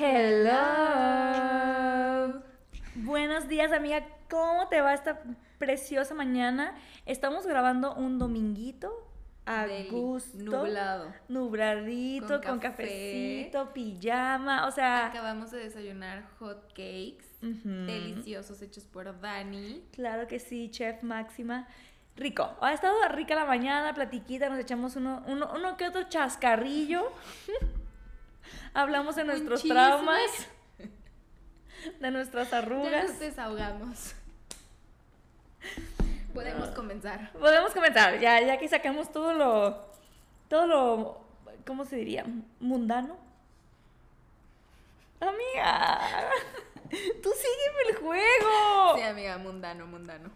Hello. Buenos días, amiga. ¿Cómo te va esta preciosa mañana? Estamos grabando un dominguito a Deli, gusto. nublado. Nubladito, con, Con café. cafecito, pijama. O sea, Acabamos de desayunar hot cakes deliciosos hechos por Dani. Claro que sí, chef Máxima. Rico. Ha estado rica la mañana, platiquita, nos echamos uno, uno, uno que otro chascarrillo. Hablamos de nuestros chisme. traumas, de nuestras Ya arrugas. nos desahogamos. Podemos comenzar. Podemos comenzar, ya, ya que sacamos todo lo, todo lo, ¿cómo se diría? Mundano. Amiga, tú sígueme el juego. Sí, amiga, mundano, mundano.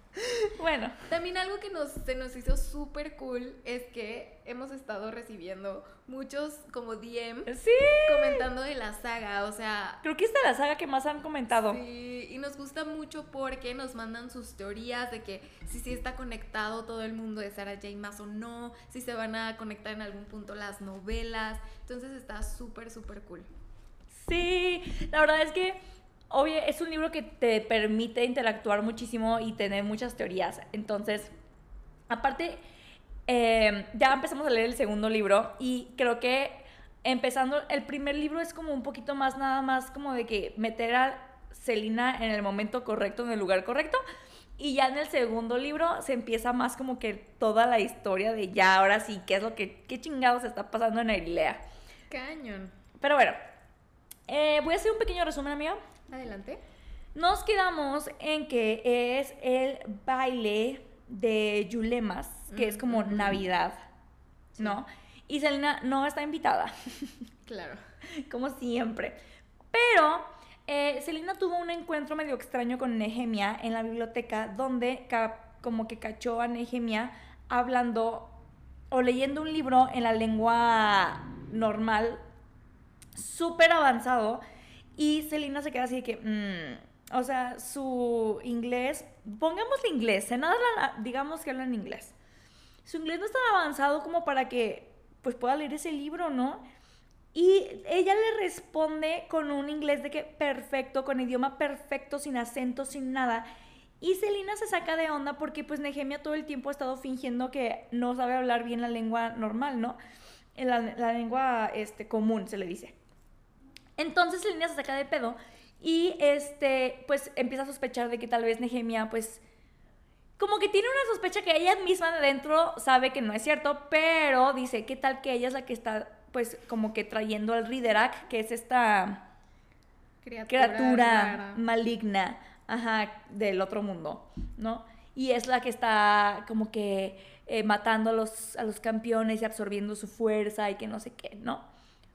Bueno, También algo que nos, se nos hizo súper cool es que hemos estado recibiendo muchos como DM sí. comentando de la saga, o sea, Creo que esta es la saga que más han comentado. Sí, y nos gusta mucho porque nos mandan sus teorías de que si sí está conectado todo el mundo de Sarah J. Maas o no, si se van a conectar en algún punto las novelas. Entonces está súper, súper cool. Sí, la verdad es que, obvio, es un libro que te permite interactuar muchísimo y tener muchas teorías. Entonces, aparte, eh, ya empezamos a leer el segundo libro y creo que empezando, el primer libro es como un poquito más, nada más como de que meter a Selina en el momento correcto, en el lugar correcto. Y ya en el segundo libro se empieza más como que toda la historia de ya, ahora sí, qué es lo que, qué chingados está pasando en Erilea. Cañón. Pero bueno, eh, voy a hacer un pequeño resumen, amiga. Adelante. Nos quedamos en que es el baile de Yulemas, que es como Ujú. Navidad, ¿no? Y Selena no está invitada, Claro. como siempre. Pero eh, Selena tuvo un encuentro medio extraño con Nehemia en la biblioteca, donde como que cachó a Nehemia hablando o leyendo un libro en la lengua normal, súper avanzado, y Selena se queda así de que, mm, o sea, su inglés, pongámosle inglés, en nada digamos que habla en inglés. Su inglés no es tan avanzado como para que pues pueda leer ese libro, ¿no? Y ella le responde con un inglés de que perfecto, con idioma perfecto, sin acento, sin nada. Y Selina se saca de onda porque pues Nehemia todo el tiempo ha estado fingiendo que no sabe hablar bien la lengua normal, ¿no? La, la lengua este, común, se le dice. Entonces Selina se saca de pedo y este, pues empieza a sospechar de que tal vez Nehemia pues como que tiene una sospecha que ella misma de dentro sabe que no es cierto, pero dice, ¿qué tal que ella es la que está, pues, como que trayendo al Riderak, que es esta criatura maligna, ajá, del otro mundo, ¿no? Y es la que está como que eh, matando a los, a los campeones y absorbiendo su fuerza y que no sé qué, ¿no?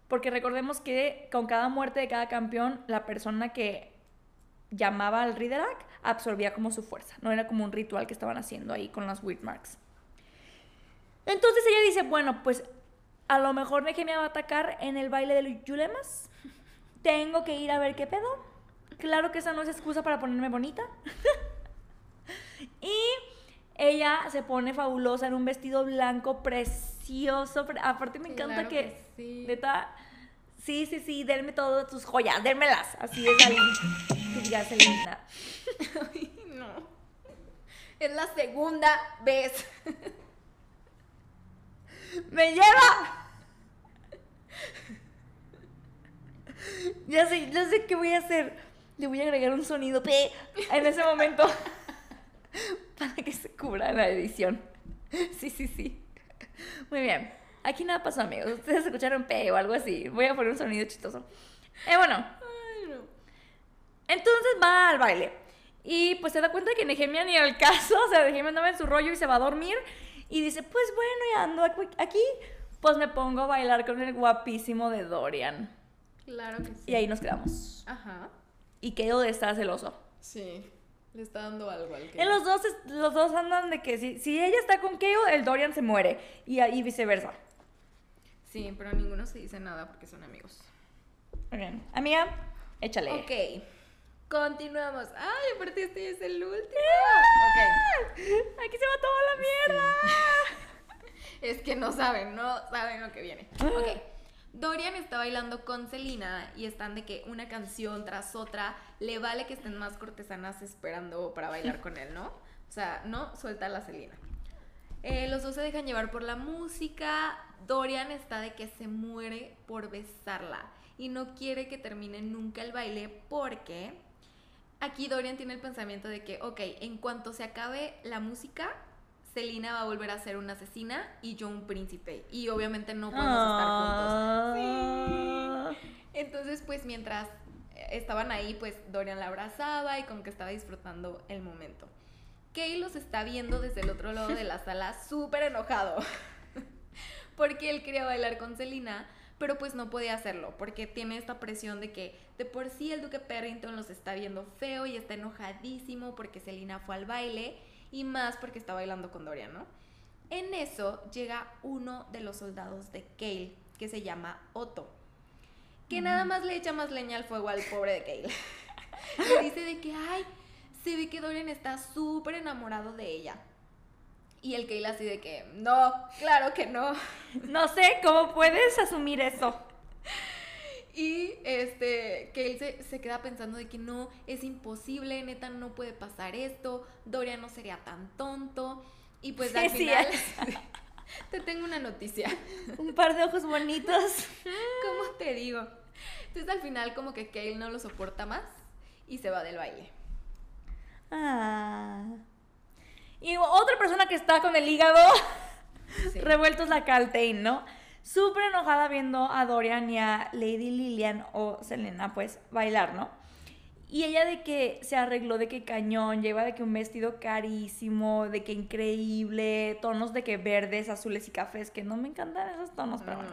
Porque recordemos que con cada muerte de cada campeón, la persona que llamaba al Riderak absorbía como su fuerza. No era como un ritual que estaban haciendo ahí con las Whitmarks. Entonces ella dice, bueno, pues a lo mejor Nehemia va a atacar en el baile de los Yulemas. Tengo que ir a ver qué pedo. Claro que esa no es excusa para ponerme bonita. y ella se pone fabulosa en un vestido blanco precioso. Pre- Aparte me encanta Claro que, que sí. neta, sí, sí, sí, denme todas tus joyas, dénmelas. Así es Dalí. Que diga Selena. Ay, no. Es la segunda vez. ¡Me lleva! Ya sé, ya sé qué voy a hacer. Le voy a agregar un sonido P en ese momento para que se cubra la edición. Sí, sí, sí. Muy bien. Aquí nada pasó, amigos. Ustedes escucharon P o algo así. Voy a poner un sonido chistoso. Eh, bueno, Ay, no. entonces va al baile. Y pues se da cuenta que Nehemia ni al caso, o sea, Nehemia andaba en su rollo y se va a dormir. Y dice, pues bueno, ya ando aquí, pues me pongo a bailar con el guapísimo de Dorian. Claro que sí. Y ahí nos quedamos. Ajá. Y Keo de estar celoso. Sí. Le está dando algo al que. En los dos, los dos andan de que si, si ella está con Keo, el Dorian se muere. Y, y viceversa. Sí, pero ninguno se dice nada porque son amigos. Bien. Amiga, échale. Ok. Continuamos. Ay, aparte este es el último. Ok. Aquí se va toda la mierda. Es que no saben, no saben lo que viene. Ok. Dorian está bailando con Selina y están de que una canción tras otra le vale que estén más cortesanas esperando para bailar con él, ¿no? O sea, no suelta a la Selina. Eh, los dos se dejan llevar por la música. Dorian está de que se muere por besarla y no quiere que termine nunca el baile porque aquí Dorian tiene el pensamiento de que, ok, en cuanto se acabe la música, Selina va a volver a ser una asesina y yo un príncipe. Y obviamente no podemos estar juntos. Sí. Entonces, pues mientras estaban ahí, pues Dorian la abrazaba y como que estaba disfrutando el momento. Kay los está viendo desde el otro lado de la sala súper enojado. porque él quería bailar con Selina, pero pues no podía hacerlo, porque tiene esta presión de que de por sí el duque Perrington los está viendo feo y está enojadísimo porque Selina fue al baile y más porque está bailando con Dorian, ¿no? En eso llega uno de los soldados de Kale, que se llama Otto, que nada más le echa más leña al fuego al pobre de Kale. le dice de que, ay, se ve que Dorian está súper enamorado de ella. Y el Kale así de que, no, claro que no. No sé cómo puedes asumir eso. Y este, él se, se, queda pensando de que no, es imposible, neta, no puede pasar esto, Dorian no sería tan tonto. Y pues al final, te tengo una noticia. Un par de ojos bonitos. ¿Cómo te digo? Entonces al final como que Kale no lo soporta más y se va del baile. Ah. Y otra persona que está con el hígado revuelto es la Caltain, ¿no? súper enojada viendo a Dorian y a Lady Lillian o Selena pues bailar, ¿no? Y ella de que se arregló de que cañón, lleva de que un vestido carísimo, de que increíble, tonos de que verdes, azules y cafés, que no me encantan esos tonos, pero bueno.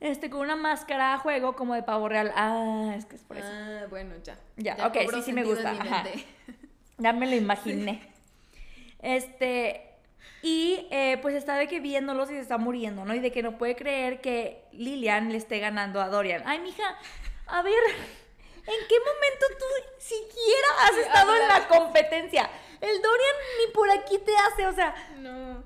Este, con una máscara a juego como de pavo real. Ah, es que es por eso. Ah, bueno, ya. Ya, ok, sí, sí me gusta. Ya me lo imaginé. Este, y eh, pues está de que viéndolos y se está muriendo, ¿no? Y de que no puede creer que Lilian le esté ganando a Dorian. Ay, mija, a ver, ¿en qué momento tú siquiera has estado en la competencia? El Dorian ni por aquí te hace, o sea. No.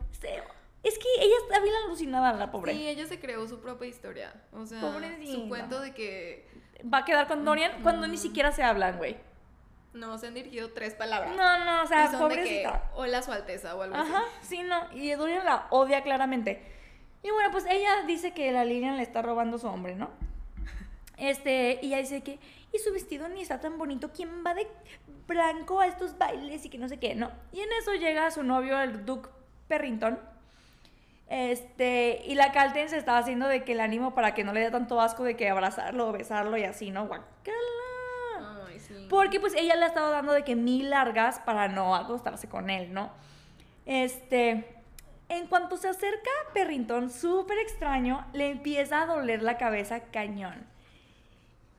Es que ella está bien alucinada, la pobre. Sí, ella se creó su propia historia. O sea, su cuento de que. Va a quedar con Dorian cuando ni siquiera se hablan, güey. No, se han dirigido tres palabras. No, no, o sea, pobrecita. hola su alteza o algo así. Ajá, sí, no. Y Dorian la odia claramente. Y bueno, pues ella dice que la Lilian le está robando su hombre, ¿no? Este, y ella dice que, y su vestido ni está tan bonito, ¿quién va de blanco a estos bailes y que no sé qué? No. Y en eso llega su novio, el Duke Perrington. Este, y la Calten se estaba haciendo de que el ánimo para que no le dé tanto asco de que abrazarlo o besarlo y así, ¿no? Guacala. Porque pues ella le ha estado dando de que mil largas para no acostarse con él, ¿no? Este, en cuanto se acerca a Perrington, súper extraño, le empieza a doler la cabeza cañón.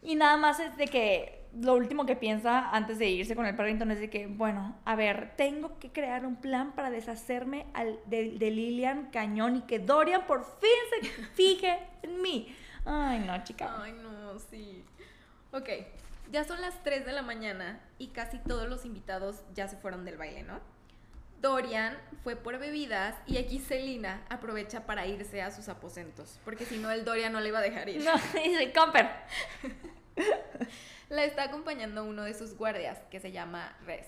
Y nada más es de que lo último que piensa antes de irse con el Perrington es de que, bueno, a ver, tengo que crear un plan para deshacerme de, de Lilian cañón y que Dorian por fin se fije en mí. Ay, no, chica. Ay, no, sí. Ok, ya son las 3 de la mañana y casi todos los invitados ya se fueron del baile, ¿no? Dorian fue por bebidas y aquí Selina aprovecha para irse a sus aposentos, porque si no el Dorian no le iba a dejar ir. No, dice Comper. La está acompañando uno de sus guardias, que se llama Res.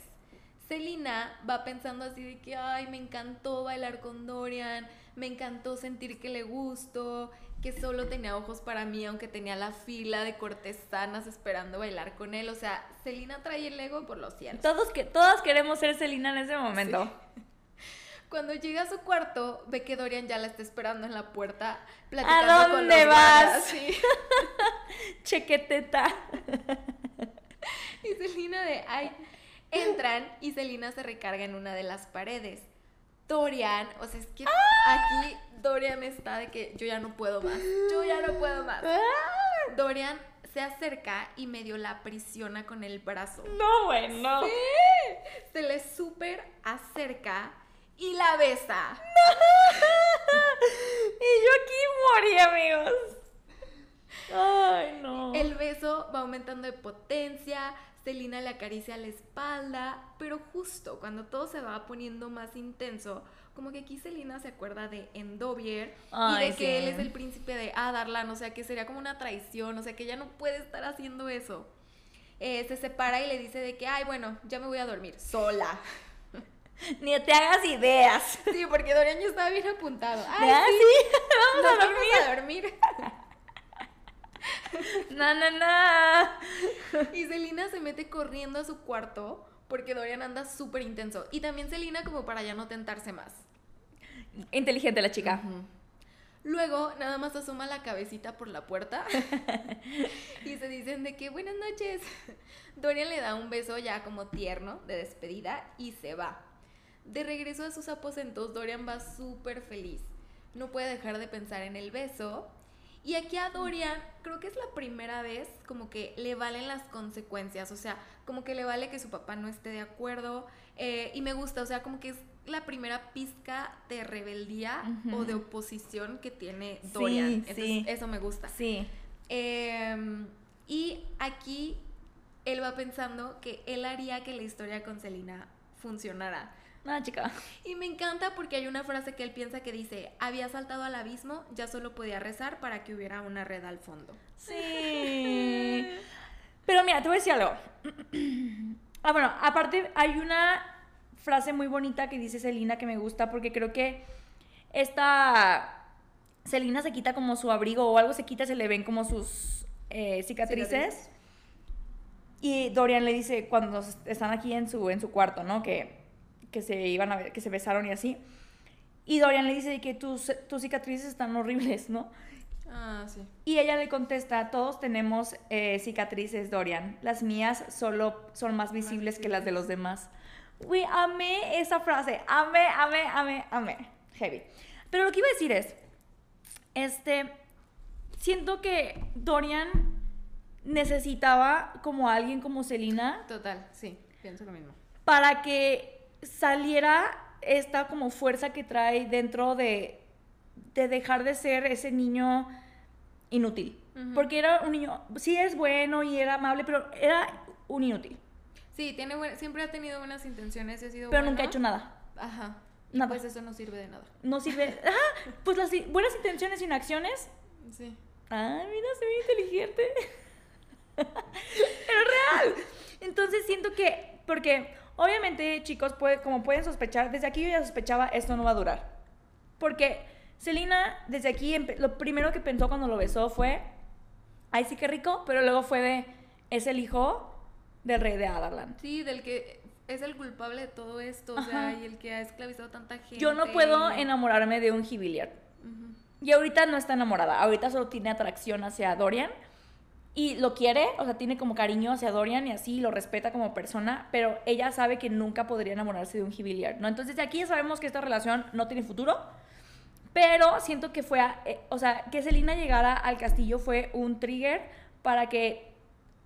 Selina va pensando así de que, ay, me encantó bailar con Dorian, me encantó sentir que le gustó, que solo tenía ojos para mí, aunque tenía la fila de cortesanas esperando bailar con él. O sea, Celina trae el ego por los cielos. Todos, que, todas queremos ser Celina en ese momento. Cuando llega a su cuarto, ve que Dorian ya la está esperando en la puerta, platicando ¿A dónde vas? Chequeteta. y Celina de, ay, entran y Celina se recarga en una de las paredes. Dorian, o sea, es que aquí Dorian está de que yo ya no puedo más, yo ya no puedo más. Dorian se acerca y medio la aprisiona con el brazo. No, bueno. Sí. Se le súper acerca y la besa. y yo aquí morí, amigos. Ay, no. El beso va aumentando de potencia, Selina le acaricia la espalda, pero justo cuando todo se va poniendo más intenso, como que aquí Selina se acuerda de Endovier y de que él es el príncipe de Adarlan, o sea que sería como una traición, o sea que ella no puede estar haciendo eso. Eh, se separa y le dice de que, ay, bueno, ya me voy a dormir sola. Ni te hagas ideas. Sí, porque Dorian ya estaba bien apuntado. Ay, Ah, sí, sí, vamos nos a dormir. a dormir. No, no, no. Y Selina se mete corriendo a su cuarto porque Dorian anda súper intenso. Y también Selina como para ya no tentarse más. Inteligente la chica. Luego nada más asoma la cabecita por la puerta y se dicen de que buenas noches. Dorian le da un beso ya como tierno de despedida y se va. De regreso a sus aposentos, Dorian va súper feliz. No puede dejar de pensar en el beso. Y aquí a Dorian creo que es la primera vez como que le valen las consecuencias, o sea, como que le vale que su papá no esté de acuerdo. eh, y me gusta, o sea, como que es la primera pizca de rebeldía o de oposición que tiene Sí, Dorian. Entonces, sí. eso me gusta. Sí. Eh, y aquí él va pensando que él haría que la historia con Selina funcionara. No, chica. Y me encanta porque hay una frase que él piensa que dice, había saltado al abismo, ya solo podía rezar para que hubiera una red al fondo. Sí. Pero mira, te voy a decir algo. Ah, bueno, aparte hay una frase muy bonita que dice Celina que me gusta porque creo que esta Celina se quita como su abrigo o algo se quita, se le ven como sus eh, cicatrices. Cicatrices. Y Dorian le dice cuando están aquí en su, en su cuarto, ¿no? Que, que se iban a ver, que se besaron y así. Y Dorian le dice que tus, tus cicatrices están horribles, ¿no? Ah, sí. Y ella le contesta, todos tenemos eh, cicatrices, Dorian. Las mías solo son más visibles que las de los demás. Güey, amé esa frase. Amé, amé, amé, amé. Heavy. Pero lo que iba a decir es, este, siento que Dorian necesitaba como alguien como Selina Total, sí, pienso lo mismo. para que saliera esta como fuerza que trae dentro de, de dejar de ser ese niño inútil. Porque era un niño, sí es bueno y era amable, pero era un inútil. Sí, tiene buen- siempre ha tenido buenas intenciones y ha sido Pero bueno. nunca ha hecho nada. Ajá. Nada. Pues eso no sirve de nada. No sirve. Ah, pues las buenas intenciones sin acciones. Sí. Ay, mira, soy muy inteligente. Pero real. Entonces siento que, porque obviamente, chicos, puede, como pueden sospechar, desde aquí yo ya sospechaba esto no va a durar. Porque Selina, desde aquí, lo primero que pensó cuando lo besó fue, ay, sí que rico, pero luego fue de, es el hijo del rey de Adarlan. Sí, del que es el culpable de todo esto, o sea, y el que ha esclavizado tanta gente. Yo no puedo enamorarme de un Hibiliard. Y ahorita no está enamorada, ahorita solo tiene atracción hacia Dorian y lo quiere, o sea, tiene como cariño hacia Dorian y así lo respeta como persona, pero ella sabe que nunca podría enamorarse de un Hibiliard, ¿no? Entonces de aquí ya sabemos que esta relación no tiene futuro, pero siento que fue, a- eh, o sea, que Selina llegara al castillo fue un trigger para que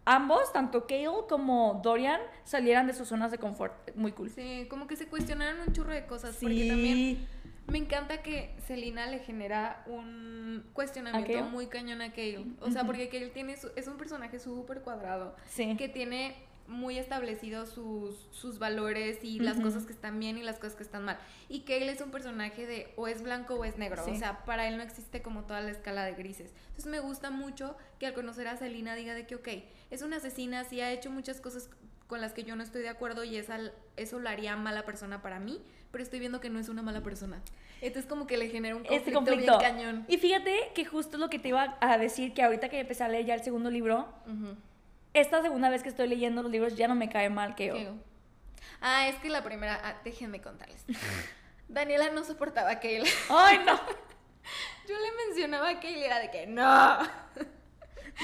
ambos, tanto Kale como Dorian, salieran de sus zonas de confort. Muy cool. Sí, como que se cuestionaron un churro de cosas, porque Sí. también me encanta que Selina le genera un cuestionamiento muy cañón a Kale. O sea, porque Kale tiene su- es un personaje súper cuadrado, Sí. que tiene muy establecidos sus, sus valores y las cosas que están bien y las cosas que están mal. Y Kale es un personaje de o es blanco o es negro. Sí. O sea, para él no existe como toda la escala de grises. Entonces me gusta mucho que al conocer a Selina diga de que, ok, es una asesina, sí ha hecho muchas cosas con las que yo no estoy de acuerdo y esa, eso la haría mala persona para mí, pero estoy viendo que no es una mala persona. Entonces como que le genera un conflicto, este conflicto. bien cañón. Y fíjate que justo lo que te iba a decir, que ahorita que empecé a leer ya el segundo libro, esta segunda vez que estoy leyendo los libros ya no me cae mal que Kale. Ah, es que la primera, ah, déjenme contarles. Daniela no soportaba a Kale. ¡Ay, no! Yo le mencionaba a Kale y era de que no.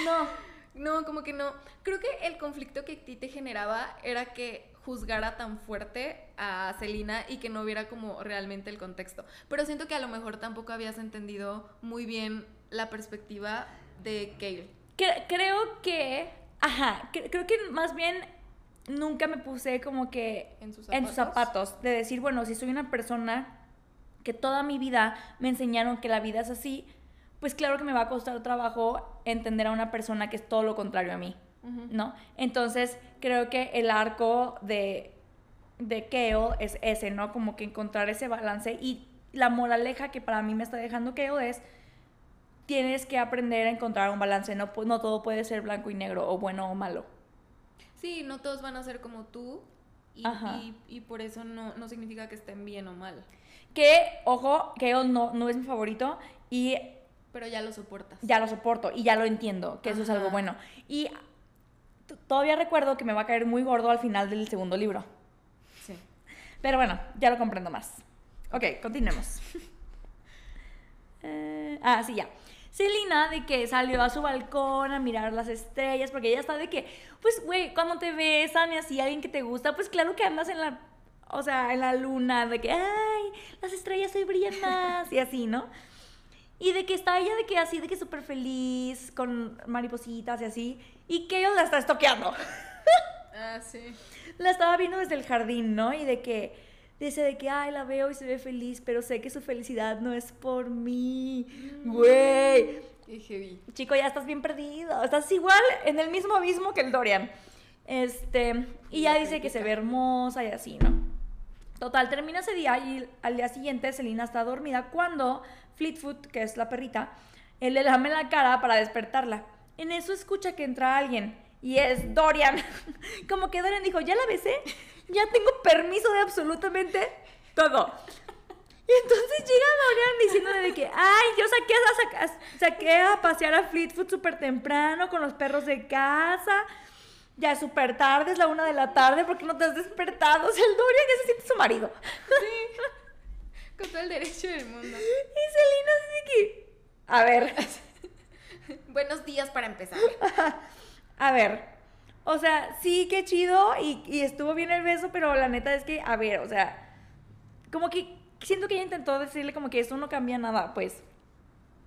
No. No, como que no. Creo que el conflicto que a ti te generaba era que juzgara tan fuerte a Celina y que no viera como realmente el contexto. Pero siento que a lo mejor tampoco habías entendido muy bien la perspectiva de Kale. Cre- creo que... Ajá, cre- creo que más bien nunca me puse como que En sus en sus zapatos. zapatos. De decir, bueno, si soy una persona que toda mi vida me enseñaron que la vida es así, pues claro que me va a costar trabajo entender a una persona que es todo lo contrario a mí. ¿No? Entonces, creo que el arco de, de Kale es ese, ¿no? Como que encontrar ese balance y la moraleja que para mí me está dejando Kale es tienes que aprender a encontrar un balance, no, no todo puede ser blanco y negro o bueno o malo. Sí, no todos van a ser como tú y, Ajá. y- y por eso no, no significa que estén bien o mal, Que, ojo, Kale no, no es mi favorito y pero ya lo soportas. ya lo soporto y ya lo entiendo, que eso es algo bueno. Y todavía recuerdo que me va a caer muy gordo al final del segundo libro. Sí. Pero bueno, ya lo comprendo más. Ok, continuemos. Eh, ah, sí, ya. Celina de que salió a su balcón a mirar las estrellas, porque ella está de que, pues, güey, cuando te besan y así alguien que te gusta, pues claro que andas en la, o sea, en la luna, de que, ay, las estrellas hoy brillan más, y así, ¿no? Y de que está ella de que así, de que súper feliz, con maripositas y así, y que ellos la está estoqueando Ah, sí. la estaba viendo desde el jardín, ¿no? Y de que dice de que, ay, la veo y se ve feliz, pero sé que su felicidad no es por mí. Güey, Qué heavy. chico, ya estás bien perdido. Estás igual en el mismo abismo que el Dorian. Este, y ya dice que se ve hermosa y así, ¿no? Total, termina ese día y al día siguiente Selina está dormida cuando Fleetfoot, que es la perrita, él le lame la cara para despertarla. En eso escucha que entra alguien y es Dorian. Como que Dorian dijo, ya la besé, ya tengo permiso de absolutamente todo. Y entonces llega Dorian diciéndole de que, ay, yo saqué a, saqué a pasear a Fleetfoot súper temprano con los perros de casa. Ya es súper tarde, es la una de la tarde, ¿por qué no te has despertado? O sea, el Dorian ya se siente su marido. Con todo el derecho del mundo. Y dice que, a ver, Buenos días para empezar. a ver. O sea, sí, qué chido y, y estuvo bien el beso, pero la neta es que, a ver, o sea, como que siento que ella intentó decirle como que eso no cambia nada, pues.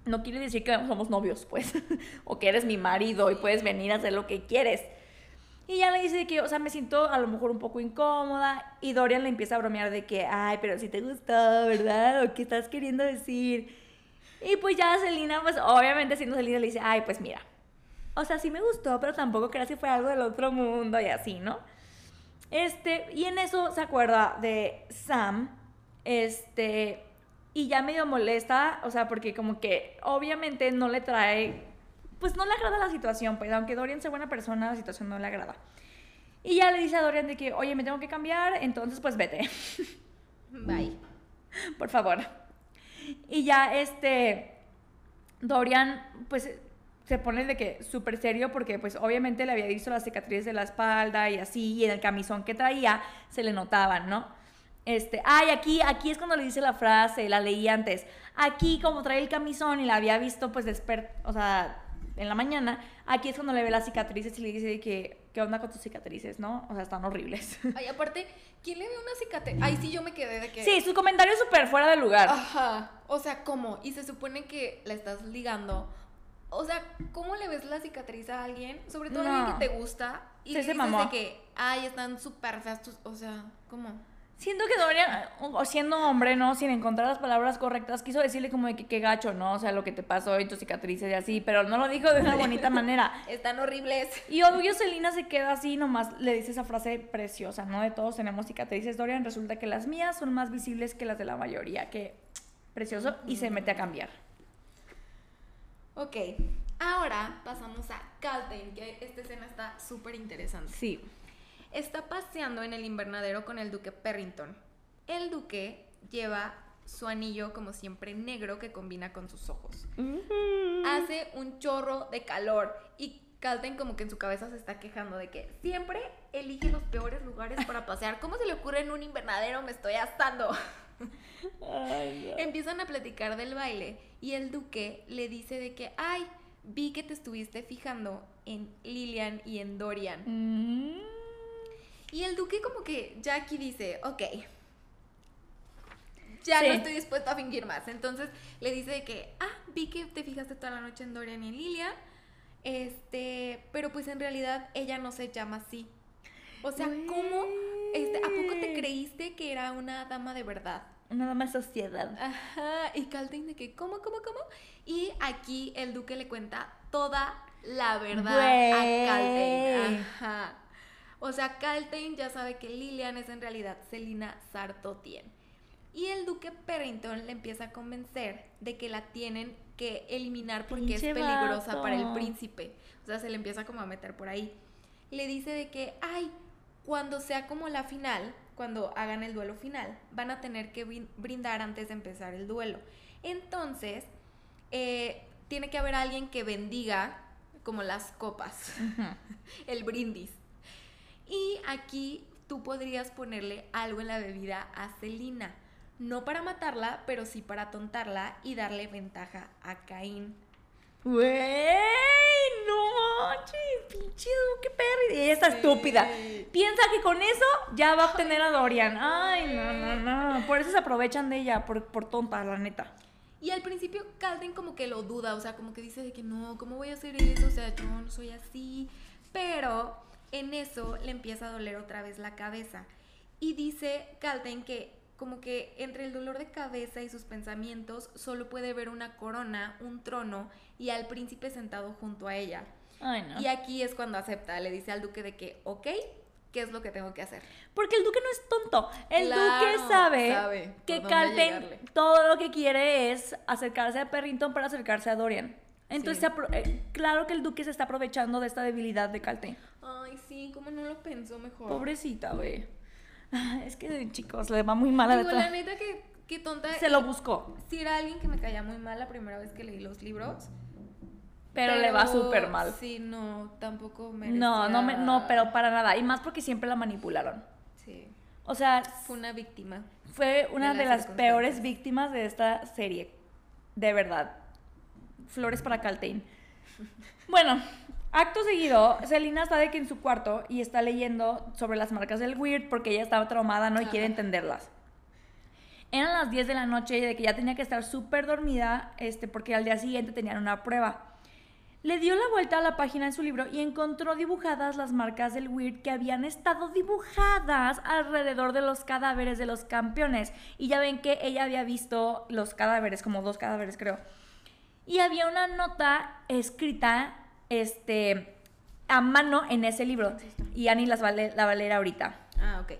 No quiere decir que somos novios, pues. o que eres mi marido y puedes venir a hacer lo que quieres. Y ya le dice que, o sea, me siento a lo mejor un poco incómoda. Y Dorian le empieza a bromear de que, ay, pero si te gustó, ¿verdad? ¿O qué estás queriendo decir? Y pues ya Selina, pues obviamente siendo Selina, le dice, ay, pues mira. O sea, sí me gustó, pero tampoco creas que fue algo del otro mundo y así, ¿no? Este, y en eso se acuerda de Sam, este, y ya medio molesta, o sea, porque como que obviamente no le trae, pues no le agrada la situación, pues aunque Dorian sea buena persona, la situación no le agrada. Y ya le dice a Dorian de que, oye, me tengo que cambiar, entonces pues vete, Bye. por favor. Y ya este, Dorian, pues se pone de que súper serio porque pues obviamente le había visto las cicatrices de la espalda y así, y en el camisón que traía se le notaban, ¿no? Este, ay, aquí, aquí es cuando le dice la frase, la leí antes. Aquí, como trae el camisón y la había visto, pues, desper o sea, en la mañana, aquí es cuando le ve las cicatrices y le dice que, ¿qué onda con tus cicatrices, no? O sea, están horribles. Ay, aparte, ¿quién le ve una cicatriz? Ay, sí, yo me quedé de que. Sí, su comentario es súper fuera de lugar. Ajá. O sea, ¿cómo? Y se supone que la estás ligando. O sea, ¿cómo le ves la cicatriz a alguien? Sobre todo a alguien que te gusta. Y Sí, se dices de que, ay, están súper feas tus. O sea, ¿cómo? Siento que Dorian, o siendo hombre, ¿no? Sin encontrar las palabras correctas, quiso decirle como de que qué gacho, ¿no? O sea, lo que te pasó y tus cicatrices y así, pero no lo dijo de una bonita manera. Están horribles. Y obvio Selina se queda así, nomás le dice esa frase preciosa, ¿no? De todos tenemos cicatrices, Dorian, resulta que las mías son más visibles que las de la mayoría, que precioso, y se mete a cambiar. Ok. Ahora pasamos a Calden, que esta escena está súper interesante. Sí. Está paseando en el invernadero con el duque Perrington. El duque lleva su anillo, como siempre, negro que combina con sus ojos. Hace un chorro de calor y Calden como que en su cabeza se está quejando de que siempre elige los peores lugares para pasear. ¿Cómo se le ocurre en un invernadero? Me estoy asando. Ay, no. Empiezan a platicar del baile y el duque le dice de que, ay, vi que te estuviste fijando en Lilian y en Dorian. Mm. Y el duque como que ya aquí dice, ok, ya Sí. no estoy dispuesto a fingir más. Entonces le dice de que, ah, vi que te fijaste toda la noche en Dorian y en Lilian, este, pero pues en realidad ella no se llama así. O sea, ¿cómo? Este, ¿A poco te creíste que era una dama de verdad? Nada más sociedad. Ajá, y Calden de que, ¿cómo, cómo, cómo? Y aquí el duque le cuenta toda la verdad a Caltain. Ajá. O sea, Caltain ya sabe que Lilian es en realidad Selina Sartotien. Y el duque Perrington le empieza a convencer de que la tienen que eliminar porque es peligrosa para el príncipe. O sea, se le empieza como a meter por ahí. Le dice de que, ay, cuando sea como la final, cuando hagan el duelo final, van a tener que brindar antes de empezar el duelo. Entonces, eh, tiene que haber alguien que bendiga como las copas, el brindis. Y aquí tú podrías ponerle algo en la bebida a Celina. No para matarla, pero sí para tontarla y darle ventaja a Caín. Güey, no manches, pinche Duque Perry. Y está estúpida. Piensa que con eso ya va a obtener a Dorian. Ay, no, no, no. Por eso se aprovechan de ella, por, por tonta, la neta. Y al principio Calden como que lo duda, o sea, como que dice de que no, ¿cómo voy a hacer eso? O sea, yo no soy así. Pero en eso le empieza a doler otra vez la cabeza. Y dice Calden que como que entre el dolor de cabeza y sus pensamientos solo puede ver una corona, un trono y al príncipe sentado junto a ella. Ay, no. Y aquí es cuando acepta, le dice al duque de que, ok, ¿qué es lo que tengo que hacer? Porque el duque no es tonto. El duque sabe, que Calten todo lo que quiere es acercarse a Perrington para acercarse a Dorian. Entonces, eh, claro que el duque se está aprovechando de esta debilidad de Calten. Ay, sí, ¿cómo no lo pensó mejor? Pobrecita, güey. Es que, chicos, le va muy mal a la neta que, que tonta. Se lo buscó. Si era alguien que me caía muy mal la primera vez que leí los libros pero, le va súper mal. Sí, no, tampoco me No, no, no, pero para nada. Y más porque siempre la manipularon. Sí. O sea... Fue una víctima. Fue una de, las peores víctimas de esta serie. De verdad. Flores para Caltain. bueno, acto seguido, Selina está de que en su cuarto y está leyendo sobre las marcas del Weird porque ella estaba traumada, ¿no? Y quiere entenderlas. Eran las 10 de la noche y de que ya tenía que estar súper dormida, este, porque al día siguiente tenían una prueba. Le dio la vuelta a la página en su libro y encontró dibujadas las marcas del Weird que habían estado dibujadas alrededor de los cadáveres de los campeones. Y ya ven que ella había visto los cadáveres, como dos cadáveres creo. Y había una nota escrita este, a mano en ese libro. Y Annie las la va a leer ahorita. Ah, ok.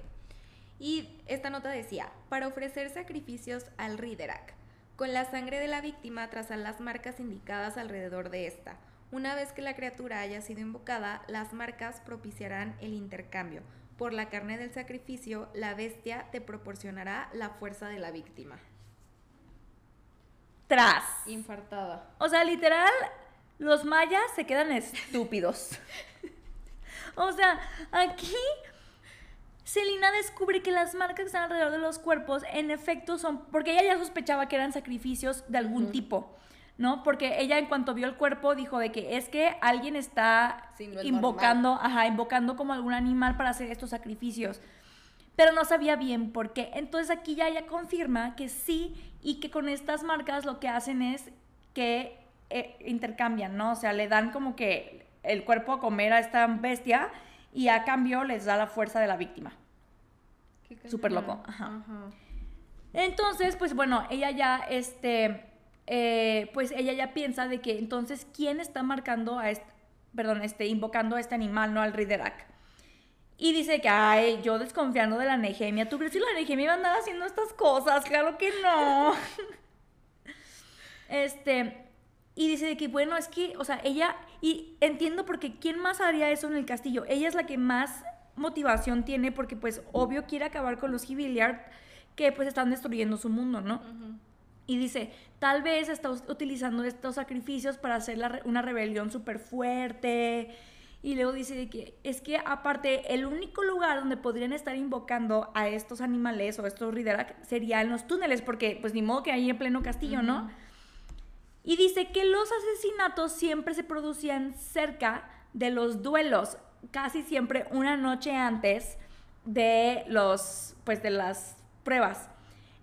Y esta nota decía, para ofrecer sacrificios al Riderac, con la sangre de la víctima trazar las marcas indicadas alrededor de esta una vez que la criatura haya sido invocada, las marcas propiciarán el intercambio. Por la carne del sacrificio, la bestia te proporcionará la fuerza de la víctima. Tras. Infartada. O sea, literal, los mayas se quedan estúpidos. o sea, aquí Selina descubre que las marcas que están alrededor de los cuerpos, en efecto, son. Porque ella ya sospechaba que eran sacrificios de algún tipo. ¿no? Porque ella en cuanto vio el cuerpo dijo de que es que alguien está invocando, ajá, invocando como algún animal para hacer estos sacrificios. Pero no sabía bien por qué. Entonces aquí ya ella confirma que sí y que con estas marcas lo que hacen es que eh, intercambian, ¿no? O sea, le dan como que el cuerpo a comer a esta bestia y a cambio les da la fuerza de la víctima. Súper loco. Ajá. Entonces, pues bueno, ella ya, este, eh, pues ella ya piensa de que entonces, ¿quién está marcando a este, perdón, este, invocando a este animal, no al Riderac? Y dice que, ay, yo desconfiando de la Nehemia. ¿Tú crees que la Nehemia iba a andar haciendo estas cosas? Claro que no. este, y dice que, bueno, es que, o sea, ella, y entiendo porque ¿quién más haría eso en el castillo? Ella es la que más motivación tiene porque, pues, obvio quiere acabar con los Giviliard que, pues, están destruyendo su mundo, ¿no? Y dice, tal vez está utilizando estos sacrificios para hacer una rebelión súper fuerte. Y luego dice que es que aparte el único lugar donde podrían estar invocando a estos animales o estos Riderac sería en los túneles, porque pues ni modo que ahí en pleno castillo, ¿no? Y dice que los asesinatos siempre se producían cerca de los duelos, casi siempre una noche antes de los, pues de las pruebas.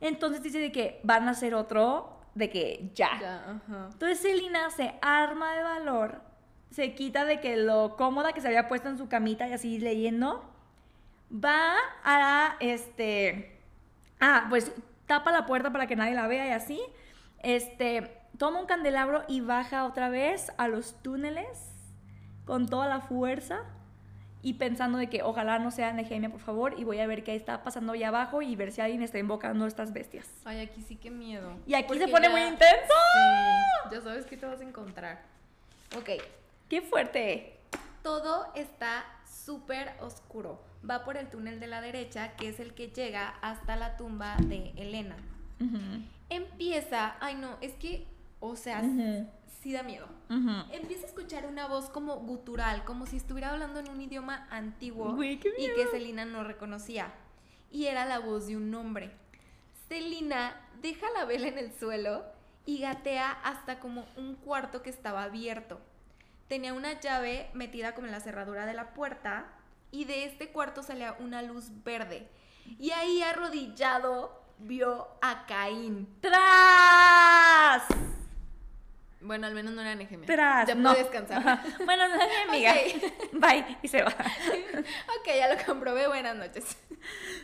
Entonces dice de que van a hacer otro, de que ya. Entonces Selina se arma de valor, se quita de que lo cómoda que se había puesto en su camita y así leyendo, va a este, ah, pues tapa la puerta para que nadie la vea y así, este, toma un candelabro y baja otra vez a los túneles con toda la fuerza y pensando de que ojalá no sea Nehemia, por favor, y voy a ver qué está pasando allá abajo y ver si alguien está invocando estas bestias. Ay, aquí sí que miedo. Y aquí Porque se pone ya- muy intenso. Sí, ya sabes qué te vas a encontrar. Ok, ¡Qué fuerte! todo está súper oscuro. Va por el túnel de la derecha, que es el que llega hasta la tumba de Elena. Empieza, ay no, es que, o sea, sí da miedo. Empieza a escuchar una voz como gutural, como si estuviera hablando en un idioma antiguo y que Celina no reconocía. Y era la voz de un hombre. Celina deja la vela en el suelo y gatea hasta como un cuarto que estaba abierto. Tenía una llave metida como en la cerradura de la puerta y de este cuarto salía una luz verde. Y ahí arrodillado vio a Caín. ¡Tras! Bueno, al menos no era Nehemia. ¡Tras! Ya no. puede descansar. Bueno, no es mi amiga. Bye. Y se va. ok, ya lo comprobé. Buenas noches.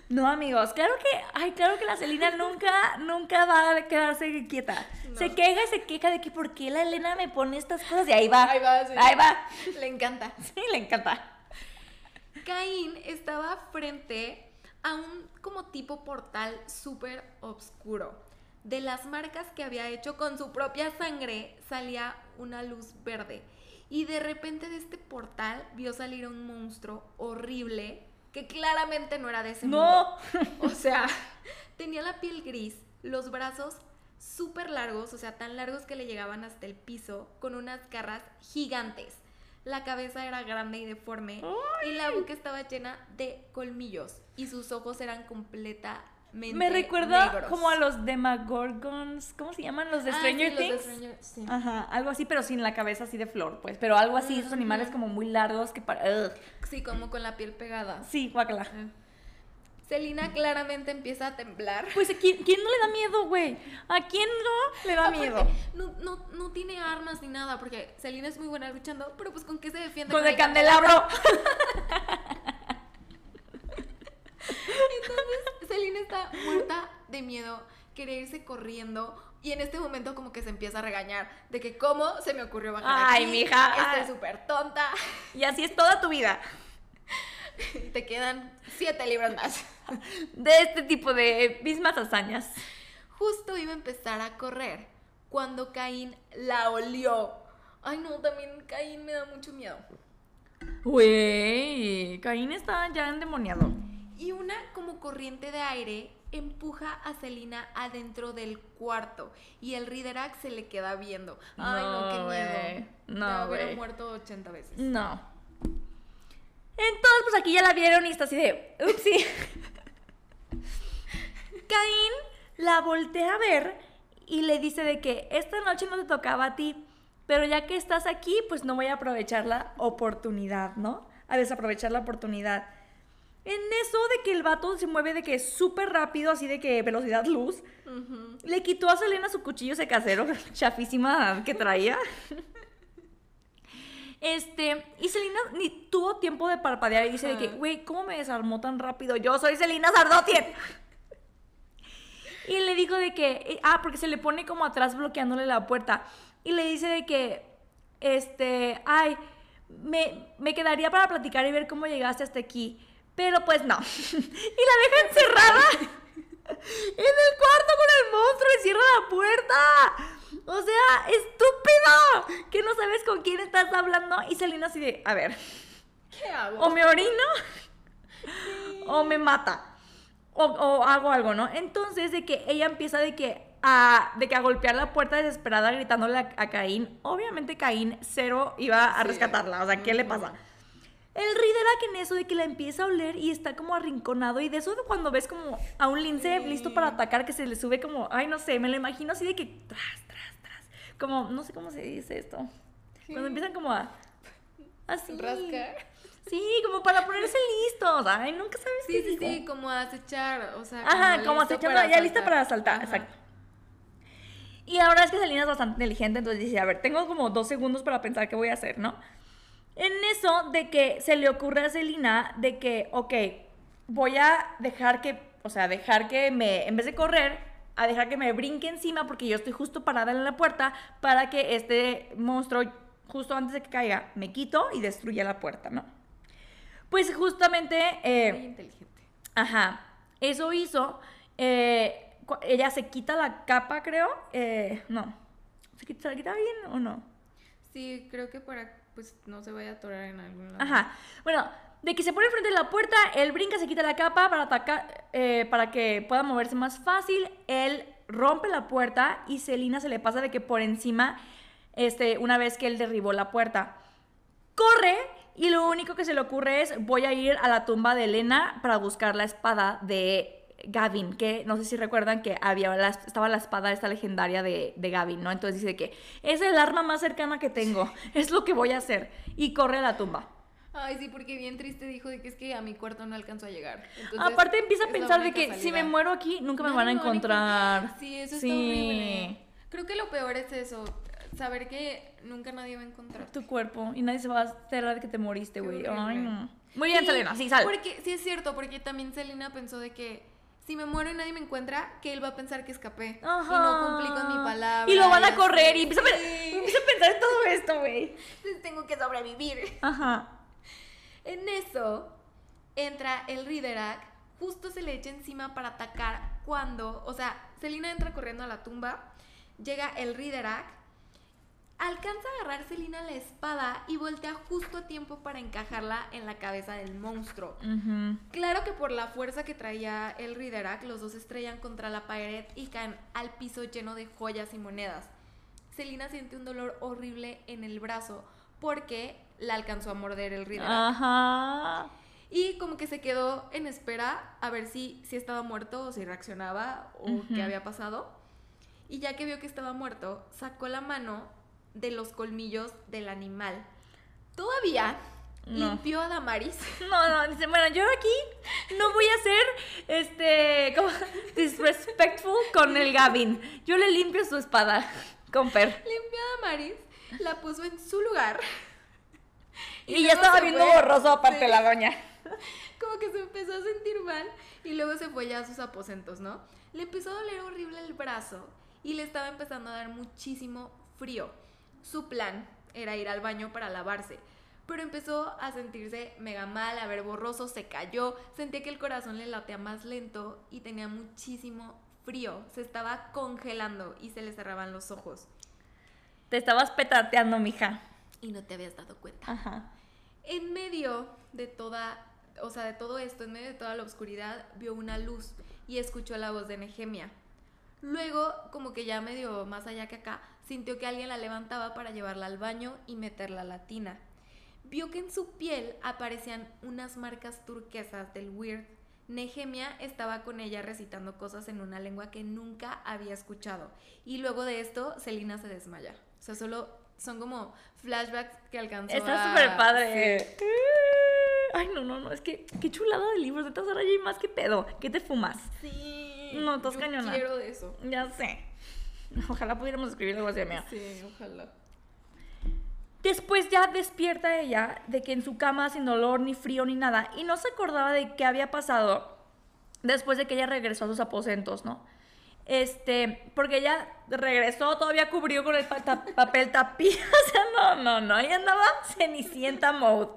No, amigos, claro que, ay, claro que la Celina nunca, nunca va a quedarse quieta. No. Se queja y se queja de que por qué la Elena me pone estas cosas y ahí va. Ahí va, sí. Ahí va. Le encanta. Sí, le encanta. Caín estaba frente a un como tipo portal súper oscuro. De las marcas que había hecho con su propia sangre salía una luz verde. Y de repente de este portal vio salir a un monstruo horrible que claramente no era de ese mundo. No. O sea, tenía la piel gris, los brazos súper largos, o sea, tan largos que le llegaban hasta el piso, con unas garras gigantes. La cabeza era grande y deforme y la boca estaba llena de colmillos y sus ojos eran completamente Me recuerda negros. como a los Demagorgons, ¿cómo se llaman? Los de Ah, Stranger sí, los de Things. Stranger- sí. Ajá, algo así, pero sin la cabeza así de flor, pues. Pero algo así, esos animales como muy largos que para. ugh. Sí, como con la piel pegada. Sí, guácala. Celina claramente empieza a temblar. Pues ¿a quién, quién no le da miedo, güey? ¿A quién no le da miedo? No, no, no tiene armas ni nada, porque Celina es muy buena luchando, pero pues con qué se defiende. Con el el candelabro. Entonces, Celina está muerta de miedo, quiere irse corriendo. Y en este momento como que se empieza a regañar de que cómo se me ocurrió bajar Ay, aquí, mija. Estoy súper tonta. Y así es toda tu vida. Y te quedan siete libros más. De este tipo de mismas hazañas. Justo iba a empezar a correr cuando Caín la olió. Ay, no, también Caín me da mucho miedo. Güey, Caín está ya endemoniado. Y una como corriente de aire empuja a Celina adentro del cuarto y el Riderac se le queda viendo. Ay, no, qué No, miedo. güey. No, güey. muerto 80 veces. No. Entonces, pues aquí ya la vieron y está así de, upsi. Caín la voltea a ver y le dice de que esta noche no te tocaba a ti, pero ya que estás aquí, pues no voy a aprovechar la oportunidad, ¿no? A desaprovechar la oportunidad. En eso de que el vato se mueve de que súper rápido, así de que velocidad luz, le quitó a Selena su cuchillo ese casero, chafísima que traía. Este, y Selena ni tuvo tiempo de parpadear y dice de que, güey, ¿cómo me desarmó tan rápido? Yo soy Selena Sardotien. Y le dijo de que, eh, ah, porque se le pone como atrás bloqueándole la puerta. Y le dice de que, este, ay, me, me quedaría para platicar y ver cómo llegaste hasta aquí. Pero pues no. y la deja encerrada en el cuarto con el monstruo y cierra la puerta. O sea, estúpido. Que no sabes con quién estás hablando. Y Selena así de, a ver, ¿Qué hago? o me orino o me mata. O, o hago algo, ¿no? Entonces, de que ella empieza de que a, de que a golpear la puerta desesperada gritándole a, a Caín. Obviamente Caín cero iba a Sí. rescatarla. O sea, ¿qué le pasa? El Riderac en eso de que la empieza a oler y está como arrinconado y de eso de cuando ves como a un lince Sí. listo para atacar que se le sube como, ay no sé, me lo imagino así de que tras, tras, tras, como, no sé cómo se dice esto, cuando empiezan como a, así, Rascar. sí, como para ponerse listos, ay, nunca sabes Sí, qué sí, digo. sí, como a acechar, o sea. Ajá, como listo acechando, ya lista para saltar, Ajá. exacto. Y verdad es que Selena es bastante inteligente, entonces dice, a ver, tengo como dos segundos para pensar qué voy a hacer, ¿no? En eso de que se le ocurre a Selena de que, ok, voy a dejar que, o sea, dejar que me, en vez de correr, a dejar que me brinque encima porque yo estoy justo parada en la puerta para que este monstruo justo antes de que caiga, me quito y destruye la puerta, ¿no? Pues justamente... eh, Muy inteligente. Ajá. Eso hizo. eh, ella se quita la capa, creo. eh, no. ¿Se, quita, ¿Se la quita bien o no? Sí, creo que para pues no se vaya a atorar en algún lado. Ajá. Bueno, de que se pone frente a la puerta, él brinca, se quita la capa para atacar, eh, para que pueda moverse más fácil. Él rompe la puerta y Selina se le pasa de que por encima, este, una vez que él derribó la puerta. Corre y lo único que se le ocurre es voy a ir a la tumba de Elena para buscar la espada de Gavin, que no sé si recuerdan que había la- estaba la espada esta legendaria de, de Gavin, ¿no? Entonces dice que es el arma más cercana que tengo, es lo que voy a hacer. Y corre a la tumba. Ay, sí, porque bien triste dijo de que es que a mi cuarto no alcanzó a llegar. Entonces, Aparte empieza a pensar de que si me muero aquí nunca me van a encontrar. Sí, eso Sí. está horrible. Creo que lo peor es eso, saber que nunca nadie va a encontrar. Tu cuerpo y nadie se va a enterar de que te moriste, güey. Ay, no. Muy bien, Sí, Selena, sí, sal. Porque, sí, es cierto, porque también Selena pensó de que si me muero y nadie me encuentra, que él va a pensar que escapé. Y no cumplí con mi palabra. Y lo van a correr y empieza a, Sí. empieza a pensar en todo esto, güey. Tengo que sobrevivir. Ajá. En eso entra el Riderac, justo se le echa encima para atacar cuando, o sea, Selina entra corriendo a la tumba, llega el Riderac, alcanza a agarrar Selina la espada y voltea justo a tiempo para encajarla en la cabeza del monstruo. Claro que por la fuerza que traía el Riderac, los dos estrellan contra la pared y caen al piso lleno de joyas y monedas. Selina siente un dolor horrible en el brazo porque la alcanzó a morder el Riderac. Ajá. Y como que se quedó en espera a ver si, si estaba muerto o si reaccionaba o qué había pasado. Y ya que vio que estaba muerto, sacó la mano de los colmillos del animal. Todavía No. limpió a Damaris. No, no, dice, bueno, yo aquí no voy a ser, este, como, disrespectful con el Gavin. Yo le limpio su espada con Fer. Limpió a Damaris, la puso en su lugar. Y, ya estaba viendo fue. borroso aparte la doña. Como que se empezó a sentir mal y luego se fue ya a sus aposentos, ¿no? Le empezó a doler horrible el brazo y le estaba empezando a dar muchísimo frío. Su plan era ir al baño para lavarse, pero empezó a sentirse mega mal, a ver borroso, se cayó, sentía que el corazón le latea más lento y tenía muchísimo frío, se estaba congelando y se le cerraban los ojos. Te estabas petateando, mija. Y no te habías dado cuenta. Ajá. En medio de toda, o sea, de todo esto, en medio de toda la oscuridad, vio una luz y escuchó la voz de Nehemia. Luego, como que ya medio más allá que acá, sintió que alguien la levantaba para llevarla al baño y meterla a la tina. Vio que en su piel aparecían unas marcas turquesas del Weird. Nehemia estaba con ella recitando cosas en una lengua que nunca había escuchado. Y luego de esto, Selina se desmaya. O sea, solo son como flashbacks que alcanzó Está a- súper padre. Sí. Ay, no, no, no. Es que qué chulada de libros. De ahora ya hay más que pedo. ¿Qué te fumas? Sí. No, estás yo cañona. quiero de eso. Ya sé. Ojalá pudiéramos escribir algo así, amiga. Sí, ojalá. Después ya despierta ella de que en su cama sin dolor, ni frío, ni nada. Y no se acordaba de qué había pasado después de que ella regresó a sus aposentos, ¿no? Este, porque ella regresó, todavía cubrió con el pa- ta- papel tapiz. O sea, no, no, no. Ella andaba cenicienta mode.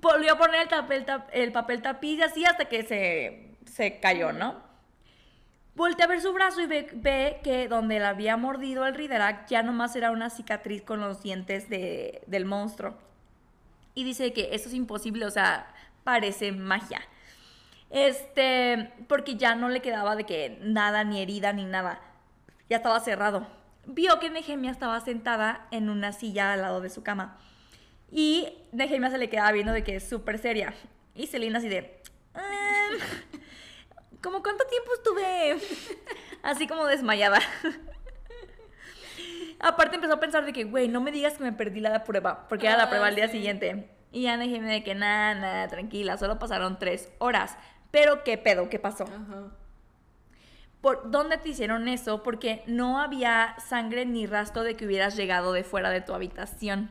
Volvió a poner el, el papel tapiz y así hasta que se, se cayó, ¿no? Voltea a ver su brazo y ve, que donde le había mordido el Riderac ya nomás era una cicatriz con los dientes de- del monstruo. Y dice que eso es imposible, o sea, parece magia. Este, porque ya no le quedaba de que nada, ni herida, ni nada. Ya estaba cerrado. Vio que Nehemia estaba sentada en una silla al lado de su cama. Y Nehemia se le quedaba viendo de que es súper seria. Y Selina así de... "Em, ¿Cómo cuánto tiempo estuve así como desmayada? Aparte empezó a pensar de que, güey, no me digas que me perdí la prueba, porque era la Ah, prueba al día siguiente. Y ya Nehemia de que, nada, nada, tranquila, solo pasaron tres horas. Pero, ¿qué pedo? ¿Qué pasó? Ajá. ¿Por dónde te hicieron eso? Porque no había sangre ni rastro de que hubieras llegado de fuera de tu habitación.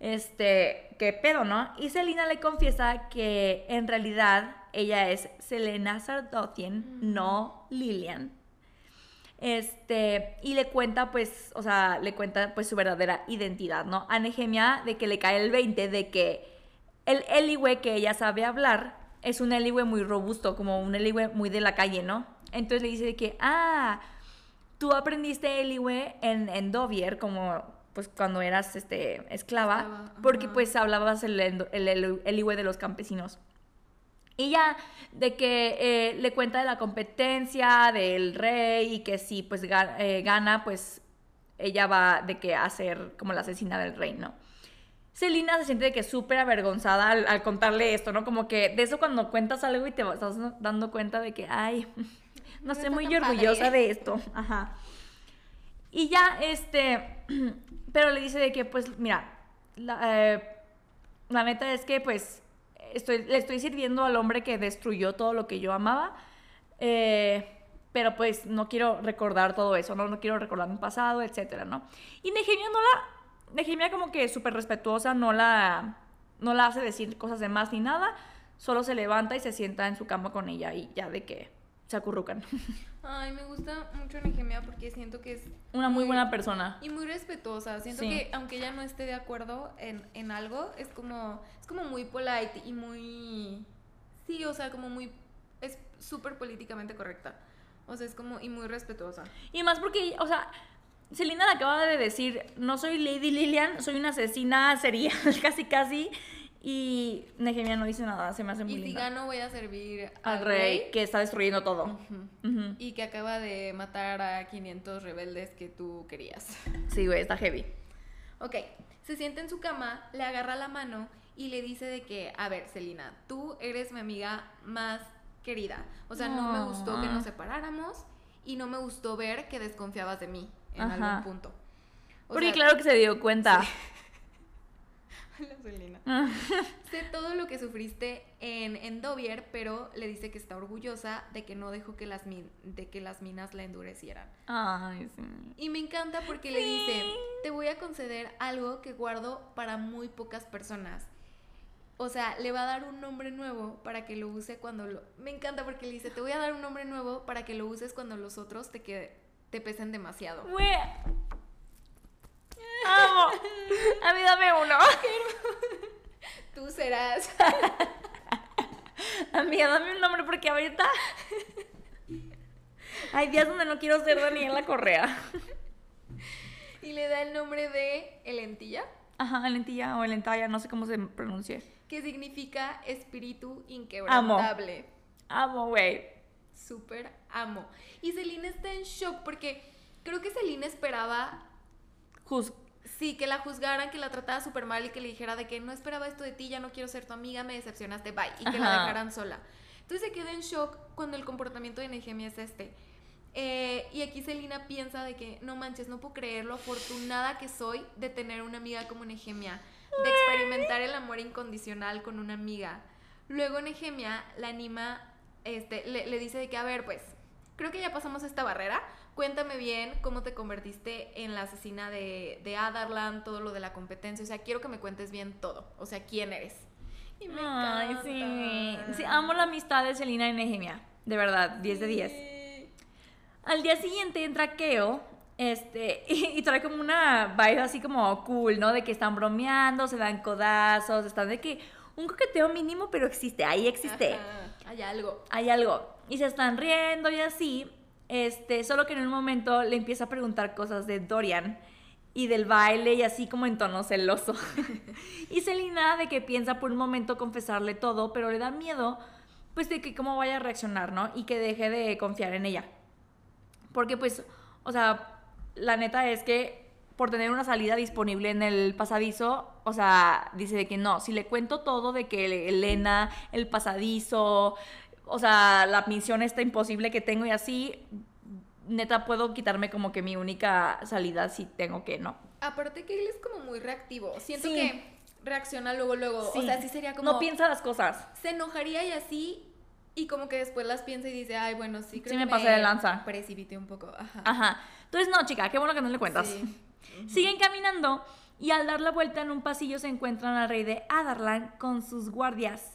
Este, qué pedo, ¿no? Y Selina le confiesa que en realidad ella es Selena Sardotien, no Lilian. Este, y le cuenta, pues, o sea, le cuenta, pues, su verdadera identidad, ¿no? A Nehemia de que le cae el 20 de que el Eliwe que ella sabe hablar es un Eliwe muy robusto, como un Eliwe muy de la calle, ¿no? Entonces le dice de que, ah, tú aprendiste Eliwe en, en Dovier, como pues cuando eras este, esclava, Esclava, porque pues hablabas el, el, el Eliwe de los campesinos. Y ya, de que eh, le cuenta de la competencia del rey y que si pues eh, gana, pues ella va de que a ser como la asesina del rey, ¿no? Selina se siente de que súper avergonzada al, al contarle esto, ¿no? Como que de eso cuando cuentas algo y te vas- estás dando cuenta de que, ay, no estoy está muy orgullosa padre. de esto. Ajá. Y ya, este, pero le dice de que, pues, mira, la, eh, la neta es que, pues, estoy, le estoy sirviendo al hombre que destruyó todo lo que yo amaba, eh, pero pues no quiero recordar todo eso, ¿no? No quiero recordar mi pasado, etcétera, ¿no? Y Nehemia no la, Nehemia como que súper respetuosa, no la, no la hace decir cosas de más ni nada, solo se levanta y se sienta en su cama con ella y ya de que se acurrucan. Ay, me gusta mucho Nehemia porque siento que es Una muy buena persona. y muy respetuosa. Siento Sí. que aunque ella no esté de acuerdo en, en algo, es como es como muy polite y muy sí, o sea, como muy es súper políticamente correcta. O sea, es como y muy respetuosa. Y más porque, o sea, Selina le acaba de decir, no soy Lady Lilian, soy una asesina serial, casi casi. Y Nehemia no dice nada, se me hace muy Y si linda. gano voy a servir Al rey, que está destruyendo todo. Ujú. Ujú. Y que acaba de matar a 500 rebeldes que tú querías. Sí, güey, está heavy. Ok, se sienta en su cama, le agarra la mano y le dice de que, a ver, Celina, tú eres mi amiga más querida. O sea, no me gustó que Ah. nos separáramos y no me gustó ver que desconfiabas de mí en Ajá. algún punto. O Porque sea, claro que se dio cuenta. la Celina. Sé todo lo que sufriste en, en Dovier, pero le dice que está orgullosa de que no dejó que las, min- de que las minas la endurecieran. Ay, sí. Y me encanta porque le dice, te voy a conceder algo que guardo para muy pocas personas. O sea, le va a dar un nombre nuevo para que lo use cuando lo... Me encanta porque le dice, te voy a dar un nombre nuevo para que lo uses cuando los otros te, que... te pesen demasiado. Amo. A mí dame uno. Tú serás... Amiga, dame un nombre porque ahorita. Hay días donde no quiero ser Daniela Correa. y le da el nombre de Elentilla, Ajá, lentilla o lentalla, no sé cómo se pronuncia. que significa espíritu inquebrantable. Amo, güey. Súper amo. Y Celine está en shock porque creo que Celine esperaba Sí, que la juzgaran, que la tratara súper mal y que le dijera de que no esperaba esto de ti, ya no quiero ser tu amiga, me decepcionaste, bye. Y que la dejaran sola. Entonces se queda en shock cuando el comportamiento de Nehemia es este. Eh, y aquí Celina piensa de que, no manches, no puedo creer lo afortunada que soy de tener una amiga como Nehemia, de experimentar el amor incondicional con una amiga. Luego Nehemia la anima, este, le, le dice de que, a ver, pues, creo que ya pasamos esta barrera. Cuéntame bien cómo te convertiste en la asesina de, de Adarlan, todo lo de la competencia. O sea, quiero que me cuentes bien todo. O sea, quién eres. Y me Ay, encanta. sí. Sí, amo la amistad de Selina y Nehemia. De verdad, 10 de 10. Sí. Al día siguiente entra Keo. Este, y, y trae como una vibe así como cool, ¿no? De que están bromeando, se dan codazos, están de que un coqueteo mínimo, pero existe, ahí existe. Ajá, Hay algo. hay algo. Y se están riendo y así. Este, solo que en un momento le empieza a preguntar cosas de Dorian y del baile y así como en tono celoso. y Selina de que piensa por un momento confesarle todo, pero le da miedo pues de que cómo vaya a reaccionar, ¿no? Y que deje de confiar en ella. Porque pues, o sea, la neta es que por tener una salida disponible en el pasadizo, o sea, dice de que no, si le cuento todo de que Elena, el pasadizo, o sea, la misión está imposible que tengo y así, neta puedo quitarme como que mi única salida si tengo que, ¿no? Aparte que él es como muy reactivo. Siento Sí. que reacciona luego, luego. Sí. O sea, sí sería como... No piensa las cosas. se enojaría y así y como que después las piensa y dice, ay, bueno, sí, creo Sí que me pasé de lanza. Precipité un poco, ajá. Ajá. Entonces, no, chica, qué bueno que no le cuentas. Sí. Siguen caminando y al dar la vuelta en un pasillo se encuentran al rey de Adarlan con sus guardias.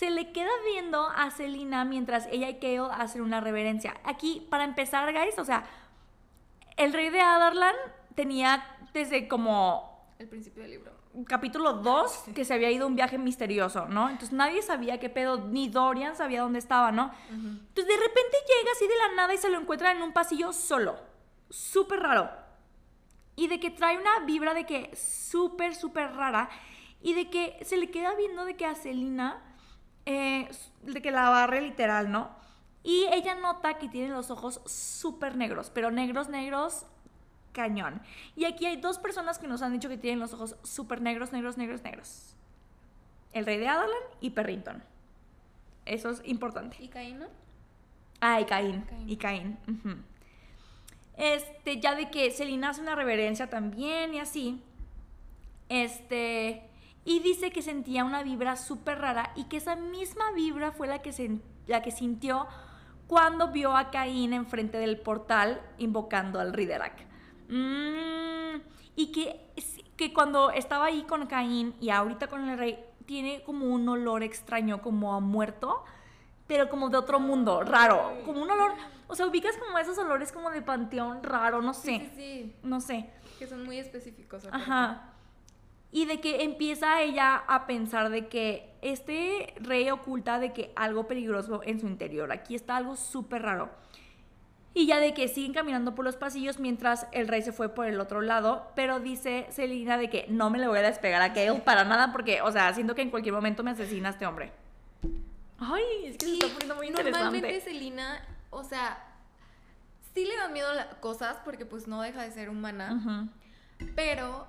Se le queda viendo a Selina mientras ella y Kale hacen una reverencia. Aquí, para empezar, guys, o sea, el rey de Adarlan tenía desde como El principio del libro. capítulo 2 que se había ido a un viaje misterioso, ¿no? Entonces nadie sabía qué pedo, ni Dorian sabía dónde estaba, ¿no? Entonces de repente llega así de la nada y se lo encuentra en un pasillo solo. Súper raro. Y de que trae una vibra de que súper, súper rara. Y de que se le queda viendo de que a Selina, eh, de que la barre literal, ¿no? Y ella nota que tiene los ojos súper negros, pero negros, negros, cañón. Y aquí hay dos personas que nos han dicho que tienen los ojos súper negros, negros, negros, negros. El rey de Adalan y Perrington. Eso es importante. ¿Y Caín no? Ah, y Caín. Caín. Y Caín. Este, ya de que Selina hace una reverencia también y así. Este. Y dice que sentía una vibra súper rara y que esa misma vibra fue la que, sen- la que sintió cuando vio a Caín enfrente del portal invocando al Riderak. Mm, y que, que cuando estaba ahí con Caín y ahorita con el rey, tiene como un olor extraño, como a muerto, pero como de otro mundo, raro. Como un olor, o sea, ubicas como esos olores como de panteón raro, no sé, Sí, sí, no sé. sí, que son muy específicos. aparte. Ajá. Y de que empieza ella a pensar de que este rey oculta de que algo peligroso en su interior. Aquí está algo súper raro. Y ya de que siguen caminando por los pasillos mientras el rey se fue por el otro lado. Pero dice Selina de que no me le voy a despegar a Gale para nada porque, o sea, siento que en cualquier momento me asesina este hombre. Ay, es que se está poniendo muy Normalmente interesante. Selina, o sea, sí le dan miedo las cosas porque pues no deja de ser humana, pero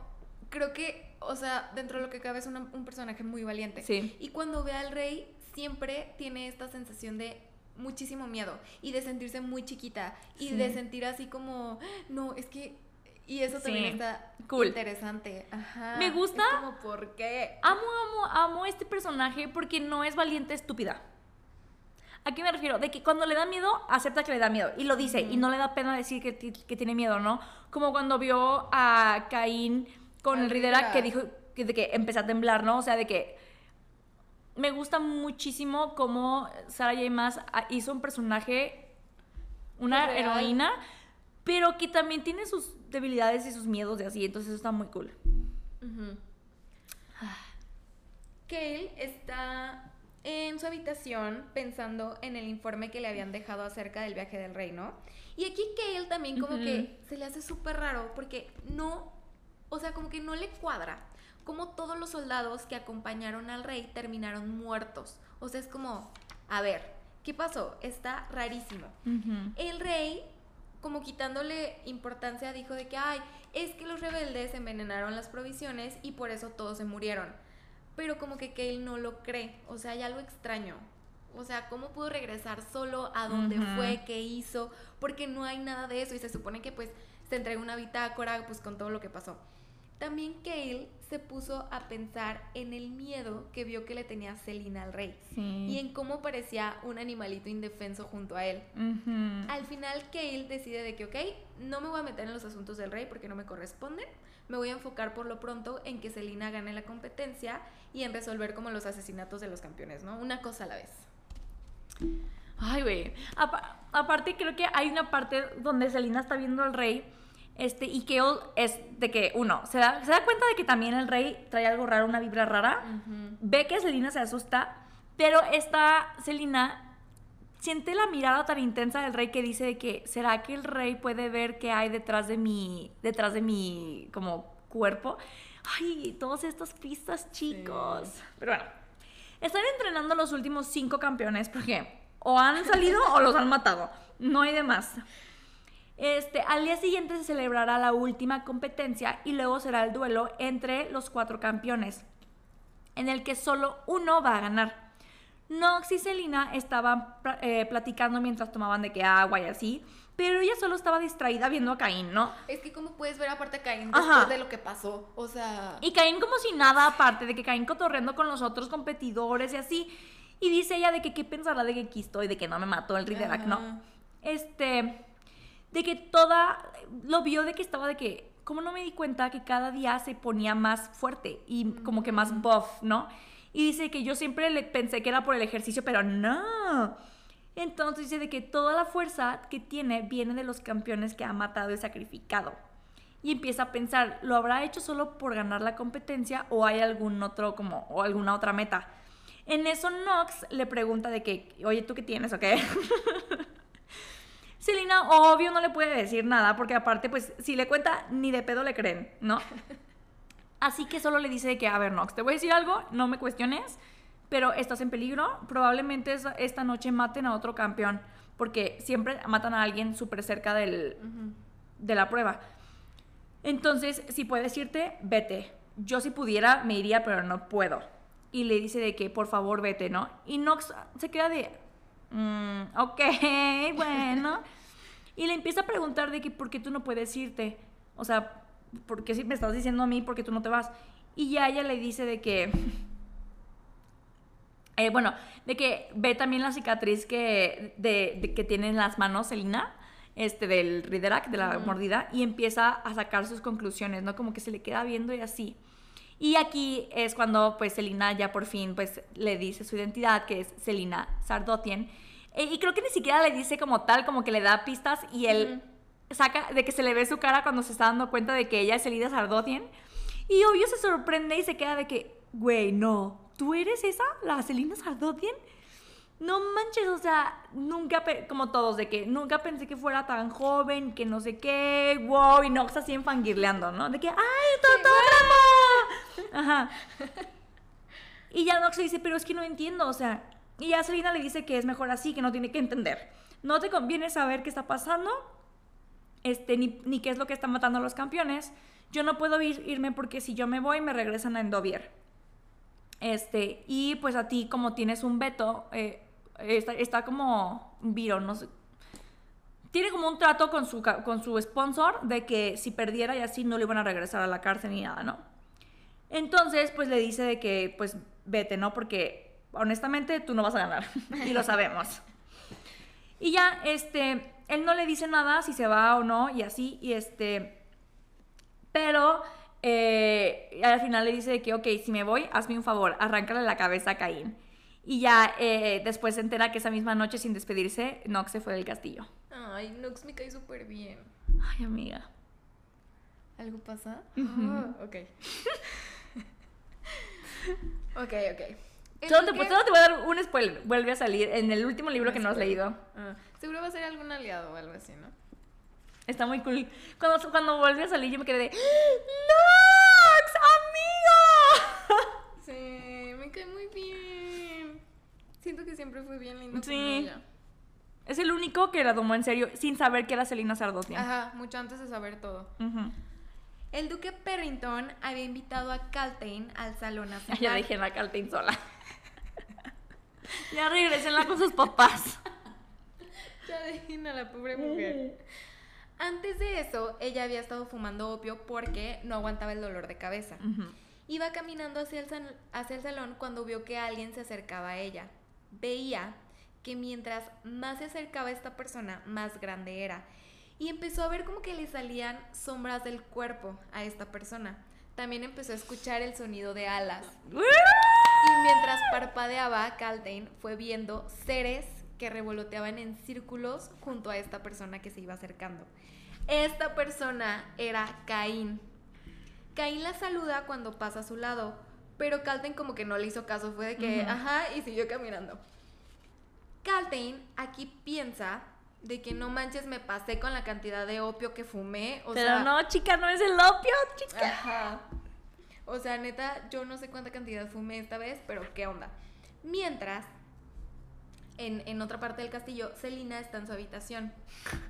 creo que, o sea, dentro de lo que cabe es una- un personaje muy valiente. Sí. Y cuando ve al rey, siempre tiene esta sensación de muchísimo miedo y de sentirse muy chiquita y Sí. de sentir así como, no, es que... Y eso también Sí. está Cool. interesante. Ajá. Me gusta. Es como, ¿por qué? Amo, amo, amo este personaje porque no es valiente estúpida. ¿A qué me refiero? De que cuando le da miedo, acepta que le da miedo. Y lo dice. Y no le da pena decir que, que tiene miedo, ¿no? Como cuando vio a Caín con el Ridera Ridera. que dijo que, de que empezó a temblar, ¿no? O sea, de que me gusta muchísimo cómo Sarah J. Maas hizo un personaje, una real. heroína, pero que también tiene sus debilidades y sus miedos y así. Entonces eso está muy cool. Ujú. Kale está en su habitación pensando en el informe que le habían dejado acerca del viaje del rey, ¿no? Y aquí Kale también como que se le hace súper raro porque no, o sea, como que no le cuadra. Como todos los soldados que acompañaron al rey terminaron muertos. O sea, es como, a ver, ¿qué pasó? Está rarísimo. El rey, como quitándole importancia, dijo de que, ay, es que los rebeldes envenenaron las provisiones y por eso todos se murieron. Pero como que Kale no lo cree, o sea, hay algo extraño. O sea, ¿cómo pudo regresar solo a dónde fue, qué hizo? Porque no hay nada de eso y se supone que pues se entregó una bitácora pues con todo lo que pasó. También Kale se puso a pensar en el miedo que vio que le tenía Selina al rey Sí. y en cómo parecía un animalito indefenso junto a él. Al final, Kale decide de que, ok, no me voy a meter en los asuntos del rey porque no me corresponden. Me voy a enfocar por lo pronto en que Selina gane la competencia y en resolver como los asesinatos de los campeones, ¿no? Una cosa a la vez. Ay, güey. Apa- aparte, creo que hay una parte donde Selina está viendo al rey. Este, y Kale es de que, uno, se da, se da cuenta de que también el rey trae algo raro, una vibra rara. Ve que Selina se asusta, pero esta Selina siente la mirada tan intensa del rey que dice de que, ¿será que el rey puede ver qué hay detrás de mi, detrás de mi, como, cuerpo? Ay, todas estas pistas, chicos. Pero bueno, están entrenando los últimos cinco campeones porque o han salido o los han matado. No hay de más. Este, al día siguiente se celebrará la última competencia y luego será el duelo entre los cuatro campeones, en el que solo uno va a ganar. Nox y Selina estaban eh, platicando mientras tomaban de que agua y así, pero ella solo estaba distraída viendo a Caín, ¿no? Es que como puedes ver aparte a Caín Ajá. después de lo que pasó, o sea... Y Caín como si nada aparte, de que Caín cotorreando con los otros competidores y así. Y dice ella de que qué pensará de que aquí estoy, de que no me mató el Riderack, ¿no? Este, de que toda, lo vio de que estaba de que, como no me di cuenta que cada día se ponía más fuerte y como que más buff, ¿no? Y dice que yo siempre le pensé que era por el ejercicio, pero no. Entonces dice de que toda la fuerza que tiene viene de los campeones que ha matado y sacrificado. Y empieza a pensar, ¿lo habrá hecho solo por ganar la competencia o hay algún otro como o alguna otra meta? En eso Nox le pregunta de que, oye, ¿tú qué tienes o qué? Selina, obvio, no le puede decir nada, porque aparte, pues, si le cuenta, ni de pedo le creen, ¿no? Así que solo le dice que, a ver, Nox, te voy a decir algo, no me cuestiones, pero estás en peligro, probablemente esta noche maten a otro campeón, porque siempre matan a alguien súper cerca del, de la prueba. Entonces, si puedes irte, vete. Yo si pudiera, me iría, pero no puedo. Y le dice de que, por favor, vete, ¿no? Y Nox se queda de, mm, ok, bueno. y le empieza a preguntar de que, ¿por qué tú no puedes irte? O sea, ¿por qué si me estás diciendo a mí, por qué tú no te vas? Y ya ella le dice de que... Eh, bueno, de que ve también la cicatriz que, de, que tiene en las manos Selina, este, del Riderac, de la mordida, y empieza a sacar sus conclusiones, ¿no? Como que se le queda viendo y así. Y aquí es cuando, pues, Selina ya por fin, pues, le dice su identidad, que es Selina Sardotien. Eh, y creo que ni siquiera le dice como tal, como que le da pistas y él saca de que se le ve su cara cuando se está dando cuenta de que ella es Selina Sardotien. Y obvio se sorprende y se queda de que, güey, no, ¿tú eres esa? ¿La Selina Sardotien? No manches, o sea, nunca, como todos, de que nunca pensé que fuera tan joven, que no sé qué, wow, y Nox así enfangirleando, ¿no? De que, ¡ay, Totorama! Ajá. Y ya Nox le dice, pero es que no entiendo, o sea, y ya Selina le dice que es mejor así, que no tiene que entender. No te conviene saber qué está pasando, este, ni, qué es lo que está matando a los campeones. Yo no puedo irme porque si yo me voy, me regresan a Endovier. Este, y pues a ti, como tienes un veto, eh, está, está, como Viro, no sé. Tiene como un trato con su, con su sponsor de que si perdiera y así no le iban a regresar a la cárcel ni nada, ¿no? Entonces, pues le dice de que, pues vete, ¿no? Porque honestamente tú no vas a ganar. y lo sabemos. Y ya, este, él no le dice nada si se va o no y así, y este, pero eh, al final le dice que, ok, si me voy, hazme un favor, arráncale la cabeza a Caín. Y ya eh, después se entera que esa misma noche, sin despedirse, Nox se fue del castillo. Ay, Nox me cae súper bien. Ay, amiga. ¿Algo pasa? Ah, ok. ok, ok. Solo te, te, voy a dar un spoiler. Vuelve a salir en el último libro que no has leído. Ah, seguro va a ser algún aliado o algo así, ¿no? Está muy cool. Cuando, cuando volvió a salir yo me quedé de ¡Nox! ¡Amigo! Sí, me cae muy bien. Siento que siempre fue bien lindo sí. con ella. Es el único que la tomó en serio sin saber que era Selina Sardotia. Ajá, mucho antes de saber todo. El duque Perrington había invitado a Caltain al salón a cenar. Ya dije a Caltain sola. ya regresenla con sus papás. ya dejen a la pobre mujer. Antes de eso, ella había estado fumando opio porque no aguantaba el dolor de cabeza. Iba caminando hacia el, hacia el salón cuando vio que alguien se acercaba a ella. Veía que mientras más se acercaba esta persona, más grande era. Y empezó a ver como que le salían sombras del cuerpo a esta persona. También empezó a escuchar el sonido de alas. y mientras parpadeaba, Caldain fue viendo seres que revoloteaban en círculos junto a esta persona que se iba acercando. Esta persona era Caín. Caín la saluda cuando pasa a su lado, pero Caltain como que no le hizo caso, fue de que, ajá, y siguió caminando. Caltain aquí piensa de que no manches, me pasé con la cantidad de opio que fumé. O pero no, chica, no es el opio, chica. Ajá. O sea, neta, yo no sé cuánta cantidad fumé esta vez, pero qué onda. Mientras, en, otra parte del castillo, Celina está en su habitación.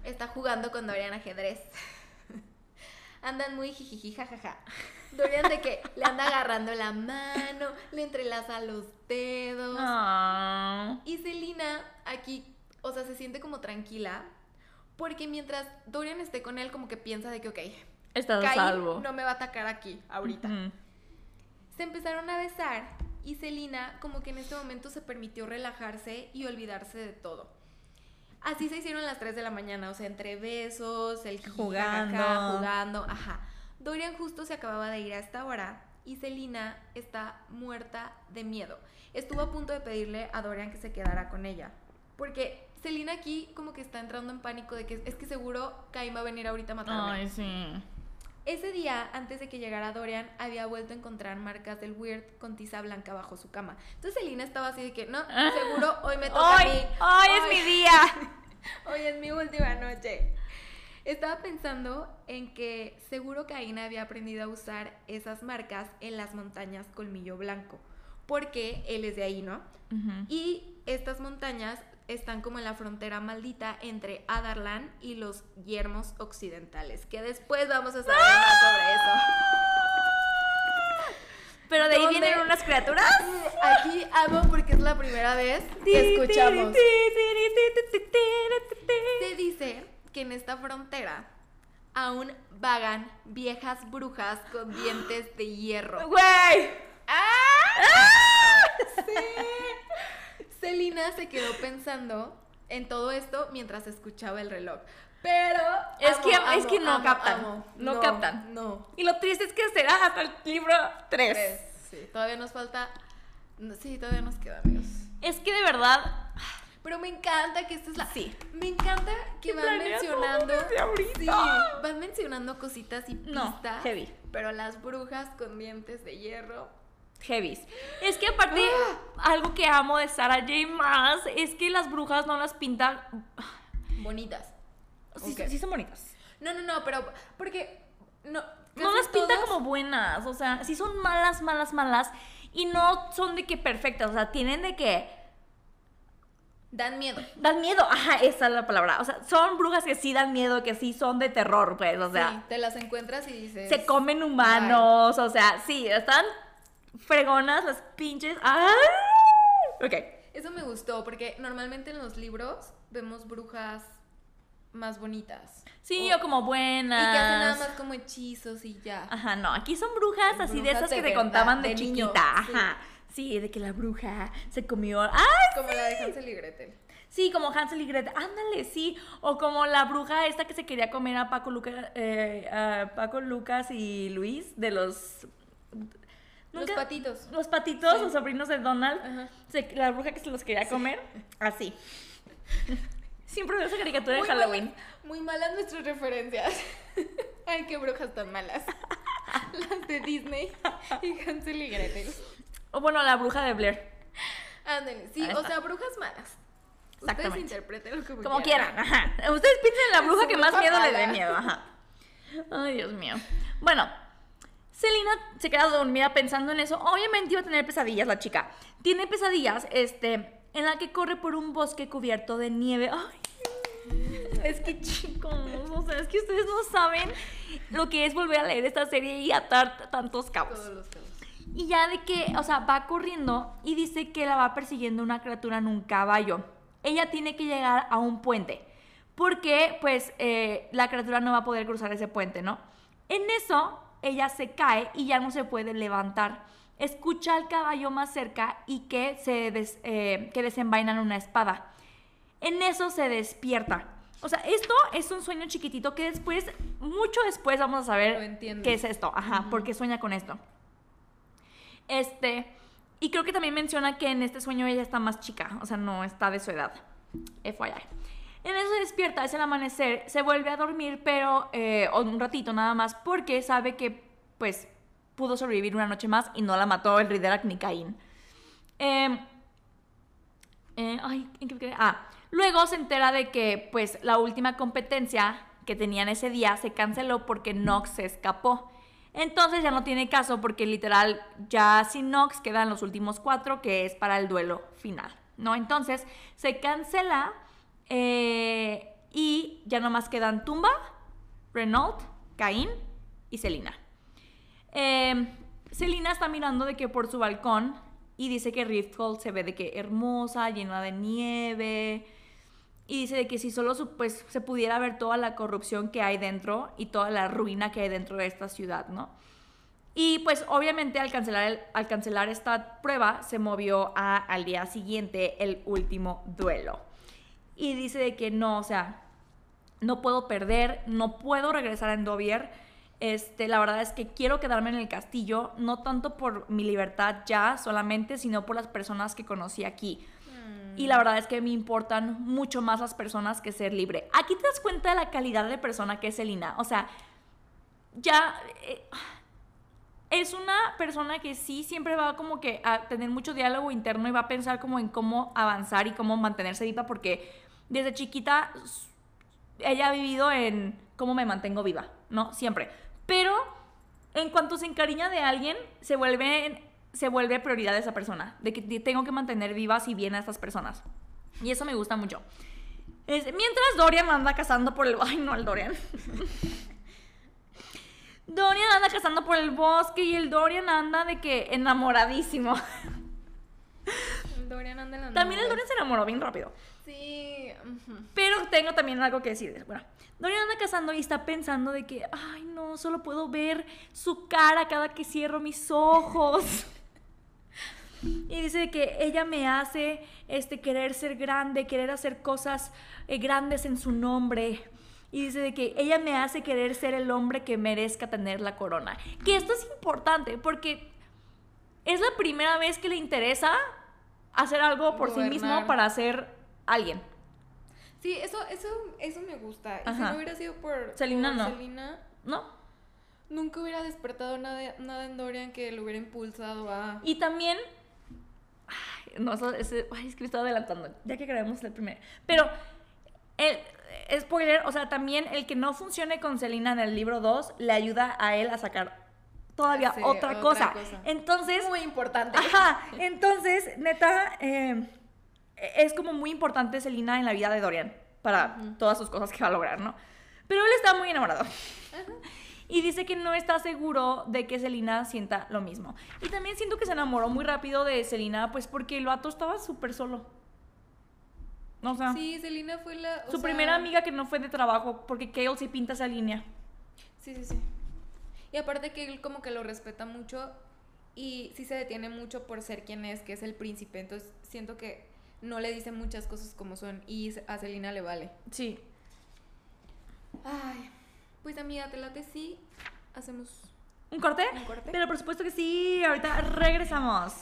Está jugando con Dorian ajedrez. Andan muy jijiji, jajaja. Dorian de que le anda agarrando la mano, le entrelaza los dedos. Y Celina aquí, o sea, se siente como tranquila. Porque mientras Dorian esté con él, como que piensa de que, ok, está salvo. No me va a atacar aquí, ahorita. Se empezaron a besar y Celina como que en este momento se permitió relajarse y olvidarse de todo. Así se hicieron las 3 de la mañana, o sea, entre besos, el jugando, jugando, ajá. Dorian justo se acababa de ir a esta hora y Celina está muerta de miedo. Estuvo a punto de pedirle a Dorian que se quedara con ella, porque Selina aquí como que está entrando en pánico de que es que seguro Caín va a venir ahorita a matarme. Ay, sí. Ese día, antes de que llegara Dorian, había vuelto a encontrar marcas del Weird con tiza blanca bajo su cama. Entonces Selina estaba así de que, no, seguro hoy me toca Hoy, a mí. hoy es mi día. Hoy es mi última noche. Estaba pensando en que seguro Caín había aprendido a usar esas marcas en las montañas Colmillo Blanco, porque él es de ahí, ¿no? Ujú. Y estas montañas están como en la frontera maldita entre Adarlan y los Yermos Occidentales, que después vamos a saber más sobre eso. Pero de ahí ¿Dónde? vienen unas criaturas. Aquí amo porque es la primera vez que escuchamos. Se dice que en esta frontera aún vagan viejas brujas con dientes de hierro. Güey. Selina se quedó pensando en todo esto mientras escuchaba el reloj. Pero Es amo, que, es que no amo, captan. amo. No, captan. No. Y lo triste es que será hasta el libro 3. Tres. Sí, todavía nos falta. no, Sí, todavía nos queda, amigos. Es que de verdad. Pero me encanta que esta es la. Sí. Me encanta que van mencionando. Sí, van mencionando cositas y No, pistas. heavy. Pero las brujas con dientes de hierro. Heavies. Es que aparte, Ah. algo que amo de Sarah J. Maas es que las brujas no las pintan. Bonitas. Sí, sí son bonitas. No, no, no, pero. Porque. No, No las pinta todas- como buenas. O sea, sí son malas, malas, malas. Y no son de que perfectas. O sea, tienen de que. Dan miedo. Dan miedo. Ajá, esa es la palabra. O sea, son brujas que sí dan miedo, que sí son de terror, pues. O sea, sí, te las encuentras y dices. se comen humanos. O sea, sí, están fregonas las pinches. ¡Ay! Ok. Eso me gustó porque normalmente en los libros vemos brujas más bonitas. Sí, O- o, como Y buenas. que hacen nada más como hechizos y ya. Ajá, no, aquí son brujas así de esas de que te contaban de, chiquita. Ajá. Sí, de que la bruja se comió. ¡Ay! Como la de Hansel y Gretel. Sí, como Hansel y Gretel. Ándale, sí. O como la bruja esta que se quería comer a Paco, Luca- eh, a Paco Lucas y Luis de los. Los ¿Nunca- patitos. Los patitos, Sí. los sobrinos de Donald. Ajá. Se- la bruja que se los quería comer. Así. Siempre veo esa caricatura de Halloween. muy malas nuestras referencias. Ay, qué brujas tan malas. Las de Disney y Hansel y Gretel. O bueno, la bruja de Blair. Ándale, sí, o sea, brujas malas. Ustedes interpreten como, Como quieran, ajá. Ustedes piensen en la bruja que más miedo les dé mala. miedo, ajá. Ay, Dios mío. Bueno, Selina se queda dormida pensando en eso. Obviamente iba a tener pesadillas la chica. Tiene pesadillas, este, en la que corre por un bosque cubierto de nieve. Ay, es que chicos, o sea, es que ustedes no saben lo que es volver a leer esta serie y atar tantos cabos. Todos los cabos. Y ya de que, o sea, va corriendo y dice que la va persiguiendo una criatura en un caballo. Ella tiene que llegar a un puente. Porque, pues, eh, la criatura no va a poder cruzar ese puente, ¿no? En eso, ella se cae y ya no se puede levantar. Escucha al caballo más cerca y que, se des- eh, que desenvainan una espada. En eso se despierta. O sea, esto es un sueño chiquitito que después, mucho después vamos a saber qué es esto. Ajá, porque sueña con esto. Este, y creo que también menciona que en este sueño ella está más chica, o sea, no está de su edad. FYI. En eso se despierta, es el amanecer, se vuelve a dormir, pero eh, un ratito nada más, porque sabe que, pues, pudo sobrevivir una noche más y no la mató el Riderak ni Caín. Ah, luego se entera de que, pues, la última competencia que tenían ese día se canceló porque Nox se escapó. Entonces ya no tiene caso porque literal ya sin Nox quedan los últimos cuatro que es para el duelo final, ¿no? Entonces se cancela eh, y ya nomás quedan Tumba, Renault, Caín y Selina. Eh, Selina está mirando de que por su balcón y dice que Rifthold se ve de que hermosa, llena de nieve. Y dice de que si solo pues, se pudiera ver toda la corrupción que hay dentro y toda la ruina que hay dentro de esta ciudad, ¿no? Y pues obviamente al cancelar, el- al cancelar esta prueba se movió a, al día siguiente el último duelo. Y dice de que no, o sea, no puedo perder, no puedo regresar a Endovier. Este, la verdad es que quiero quedarme en el castillo, no tanto por mi libertad ya solamente, sino por las personas que conocí aquí. Y la verdad es que me importan mucho más las personas que ser libre. Aquí te das cuenta de la calidad de persona que es Selina. O sea, ya... eh, es una persona que sí siempre va como que a tener mucho diálogo interno y va a pensar como en cómo avanzar y cómo mantenerse viva porque desde chiquita ella ha vivido en cómo me mantengo viva, ¿no? Siempre. Pero en cuanto se encariña de alguien, se vuelve, se vuelve prioridad de esa persona, de que tengo que mantener vivas y bien a estas personas. Y eso me gusta mucho. Es- mientras Dorian anda cazando por el... Ay, no, el Dorian. Dorian anda cazando por el bosque y el Dorian anda de que enamoradísimo. Dorian anda en la También el. Dorian se enamoró bien rápido. Sí. Pero tengo también algo que decirles. Bueno, Dorian anda cazando y está pensando de que, ay no, solo puedo ver su cara cada que cierro mis ojos. Y dice de que ella me hace este, querer ser grande, querer hacer cosas eh, grandes en su nombre. Y dice de que ella me hace querer ser el hombre que merezca tener la corona. Que esto es importante porque es la primera vez que le interesa hacer algo por sí mismo para ser alguien. Sí, eso, eso, eso me gusta. Y si no hubiera sido por Selena, no. Selena, ¿No? nunca hubiera despertado nada, nada en Dorian que lo hubiera impulsado a. Y también. Ay, no, eso- ese- ay, es que me estaba adelantando. Ya que grabemos el primer. Pero. El, spoiler, o sea, también el que no funcione con Selina en el libro 2 le ayuda a él a sacar todavía Sí, otra, otra cosa. cosa. Entonces. muy importante. Ajá. Entonces, neta, eh, es como muy importante Selina en la vida de Dorian para todas sus cosas que va a lograr, ¿no? Pero él está muy enamorado. Y dice que no está seguro de que Selina sienta lo mismo. Y también siento que se enamoró muy rápido de Selina, pues porque el vato estaba súper solo. O sea, Sí, Selena fue la. su sea, primera amiga que no fue de trabajo, porque Kale sí pinta esa línea. Sí, sí, sí. Y aparte que él como que lo respeta mucho y sí se detiene mucho por ser quien es, que es el príncipe. Entonces siento que no le dice muchas cosas como son y a Selena le vale. Sí. Ay, pues amiga, te late sí. Hacemos ¿Un corte? un corte. Pero por supuesto que sí, ahorita regresamos.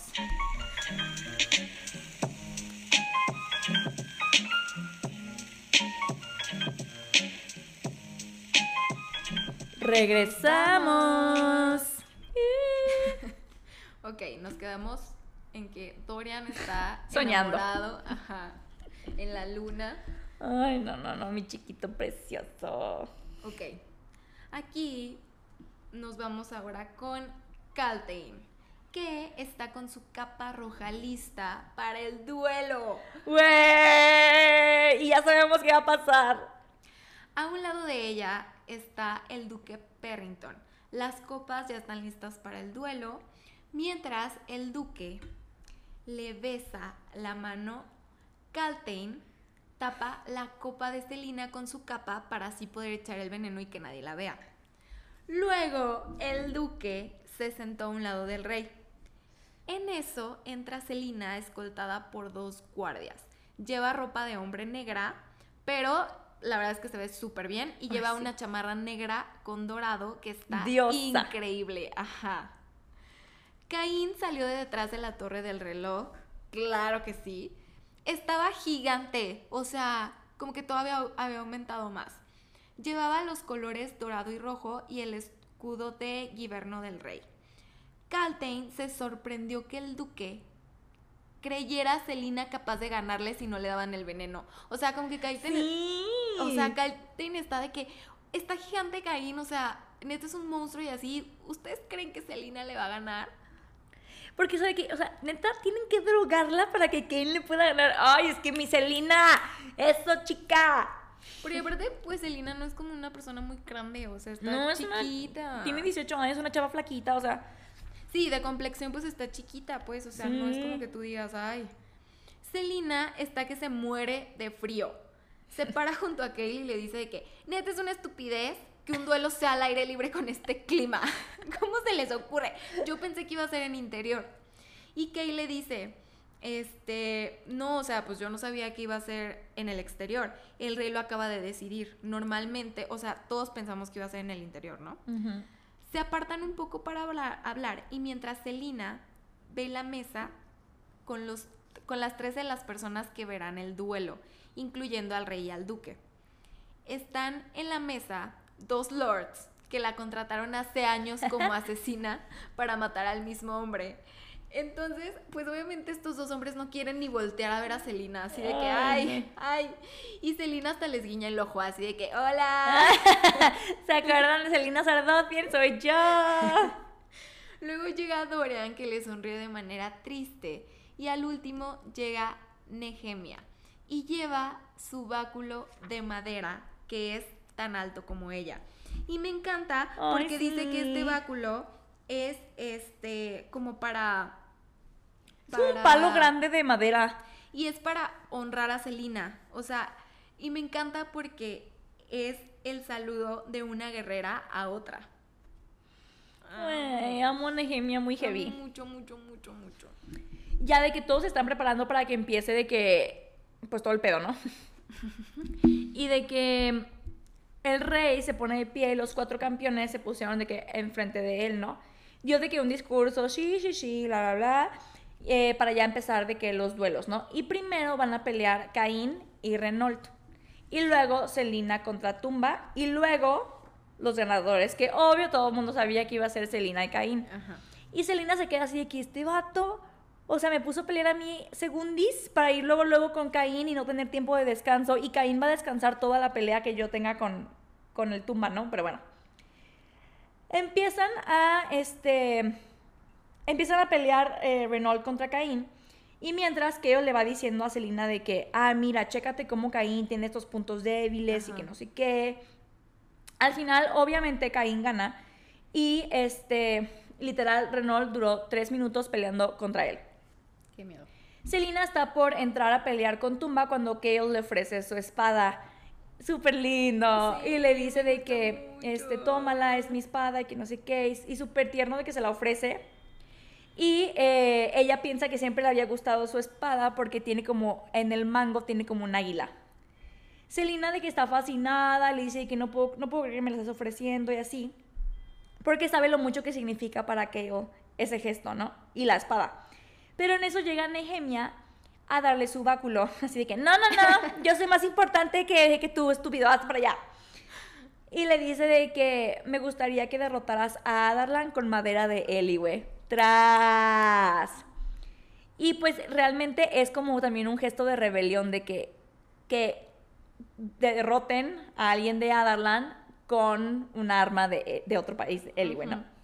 Regresamos. Ok, nos quedamos en que Dorian está Soñando. enamorado, ajá, en la luna. Ay, no, no, no, mi chiquito precioso. Ok. Aquí nos vamos ahora con Caltain, que está con su capa roja lista para el duelo. ¡Güey! Y ya sabemos qué va a pasar. A un lado de ella está el duque Perrington. Las copas ya están listas para el duelo, mientras el duque le besa la mano. Caltain tapa la copa de Selina con su capa para así poder echar el veneno y que nadie la vea. Luego, el duque se sentó a un lado del rey. En eso entra Selina escoltada por dos guardias. Lleva ropa de hombre negra, pero la verdad es que se ve súper bien y Ay, lleva sí. una chamarra negra con dorado que está Diosa. increíble. Ajá. Caín salió de detrás de la torre del reloj. Claro que sí. Estaba gigante, o sea, como que todavía había aumentado más. Llevaba los colores dorado y rojo y el escudo de Giverno del Rey. Caltain se sorprendió que el duque creyera a Selina capaz de ganarle si no le daban el veneno. O sea, como que Caltain, Sí. o sea, Caltain está de que está gigante Caín, o sea, neta es un monstruo y así. ¿Ustedes creen que Selina le va a ganar? Porque sabe que, o sea, neta, tienen que drogarla para que Kane le pueda ganar. Ay, es que mi Selina, eso chica. Porque aparte, pues Selina no es como una persona muy grande, o sea, está No, es una- chiquita. Tiene 18 años, una chava flaquita, o sea. Sí, de complexión pues está chiquita, pues, o sea, no es como que tú digas, ay. Selina está que se muere de frío. Se para junto a Kaylee y le dice de que, neta, es una estupidez que un duelo sea al aire libre con este clima. ¿Cómo se les ocurre? Yo pensé que iba a ser en interior. Y Kay le dice, este, no, o sea, pues yo no sabía que iba a ser en el exterior. El rey lo acaba de decidir. Normalmente, o sea, todos pensamos que iba a ser en el interior, ¿no? Se apartan un poco para hablar, hablar y mientras Selina ve la mesa con los con las tres de las personas que verán el duelo, incluyendo al rey y al duque. Están en la mesa dos lords que la contrataron hace años como asesina para matar al mismo hombre. Entonces, pues obviamente estos dos hombres no quieren ni voltear a ver a Celina, así de que, ay, ay. Y Celina hasta les guiña el ojo, así de que, hola. ¿Se acuerdan de Celina Sardotien? Soy yo. Luego llega Dorian, que le sonríe de manera triste. Y al último llega Nehemia. Y lleva su báculo de madera, que es tan alto como ella. Y me encanta porque dice que este báculo es este como para, Es un palo grande de madera. Y es para honrar a Celina. O sea, y me encanta porque es el saludo de una guerrera a otra. Ay, amo a Nehemia muy heavy. mucho, mucho, mucho, mucho. Ya de que todos se están preparando para que empiece de que, pues todo el pedo, ¿no? y de que el rey se pone de pie y los cuatro campeones se pusieron de que enfrente de él, ¿no? Dio de que un discurso, sí, sí, sí, bla, bla, bla, eh, para ya empezar de que los duelos, ¿no? Y primero van a pelear Caín y Renault. Y luego Selina contra Tumba. Y luego los ganadores, que obvio todo el mundo sabía que iba a ser Selina y Caín. Y Selina se queda así de que este vato, o sea, me puso a pelear a mí segundis para ir luego, luego con Caín y no tener tiempo de descanso. Y Caín va a descansar toda la pelea que yo tenga con, con el Tumba, ¿no? Pero bueno. Empiezan a, este, empiezan a pelear eh, Renault contra Caín. Y mientras Keo le va diciendo a Selina de que, ah, mira, chécate cómo Caín tiene estos puntos débiles y que no sé qué. Al final, obviamente, Caín gana. Y este, literal, Renault duró tres minutos peleando contra él. Selina está por entrar a pelear con Tumba cuando Kale le ofrece su espada. Súper lindo. Sí, y le dice de que, este, tómala, es mi espada y que no sé qué. Y, y súper tierno de que se la ofrece. Y eh, ella piensa que siempre le había gustado su espada porque tiene como, en el mango tiene como un águila. Selina de que está fascinada, le dice que no puedo, no puedo creer que me la estás ofreciendo y así. Porque sabe lo mucho que significa para Kale ese gesto, ¿no? Y la espada. Pero en eso llega Nehemia a darle su báculo. Así de que, no, no, no, yo soy más importante que, que tú, estúpido, haz para allá. Y le dice de que me gustaría que derrotaras a Adarlan con madera de Eliwe. Tras. Y pues realmente es como también un gesto de rebelión de que, que derroten a alguien de Adarlan con un arma de, de otro país, Eliwe, ¿no?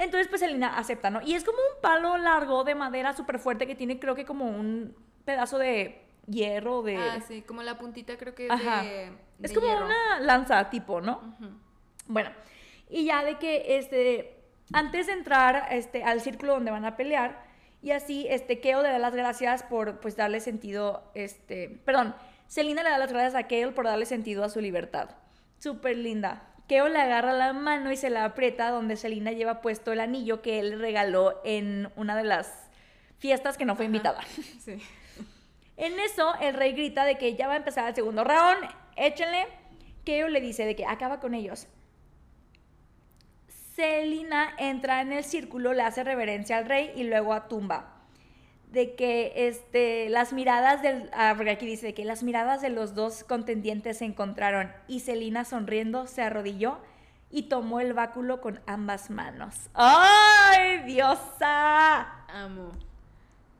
Entonces, pues Selina acepta, ¿no? Y es como un palo largo de madera súper fuerte que tiene, creo que como un pedazo de hierro, de... Ah, sí, como la puntita creo que es Ajá. de. es como hierro. una lanza tipo, ¿no? Bueno, y ya de que, este, antes de entrar este, al círculo donde van a pelear, y así, este, Keo le da las gracias por, pues, darle sentido, este, perdón, Selina le da las gracias a Keo por darle sentido a su libertad. Súper linda. Keo le agarra la mano y se la aprieta donde Selina lleva puesto el anillo que él regaló en una de las fiestas que no fue Ajá. invitada. Sí. En eso, el rey grita de que ya va a empezar el segundo round, échenle. Keo le dice de que acaba con ellos. Selina entra en el círculo, le hace reverencia al rey y luego a Tumba. De que este, las miradas del. Ah, porque aquí dice que las miradas de los dos contendientes se encontraron y Selina sonriendo se arrodilló y tomó el báculo con ambas manos. ¡Ay, diosa! Amo.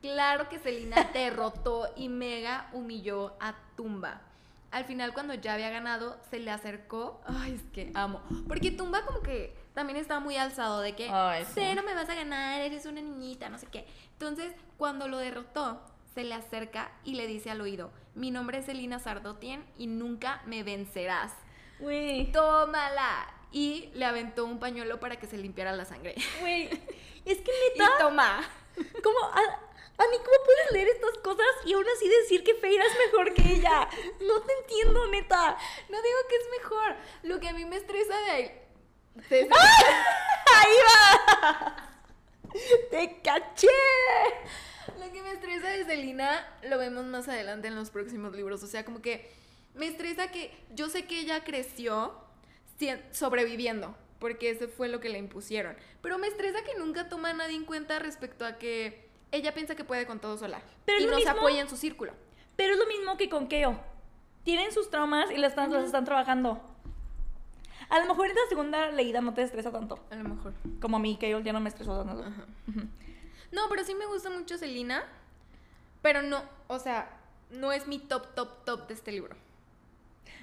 Claro que Selina derrotó y mega humilló a Tumba. Al final, cuando ya había ganado, se le acercó. Ay, es que amo. Porque Tumba, como que también estaba muy alzado de que, Ay, sí. cero me vas a ganar, eres una niñita, no sé qué. Entonces, cuando lo derrotó, se le acerca y le dice al oído: Mi nombre es Selina Sardotien y nunca me vencerás. Güey. tómala. Y le aventó un pañuelo para que se limpiara la sangre. Güey, es que Y neta, toma. ¿cómo, a, a mí, ¿cómo puedes leer estas cosas y aún así decir que Feira es mejor que ella? No te entiendo, neta. No digo que es mejor. Lo que a mí me estresa de ahí. de- ¡Ahí va! ¡Te caché! Lo que me estresa de Selina lo vemos más adelante en los próximos libros. O sea, como que me estresa que yo sé que ella creció sobreviviendo, porque eso fue lo que le impusieron. Pero me estresa que nunca toma a nadie en cuenta respecto a que ella piensa que puede con todo sola. Pero y mismo- apoya en su círculo. Pero es lo mismo que con Keo. Tienen sus traumas y las están, las están trabajando. A lo mejor en la segunda leída no te estresa tanto. A lo mejor. Como a mí, Keo ya no me estresó tanto. No, pero sí me gusta mucho Selina. Pero no, o sea, no es mi top, top, top de este libro.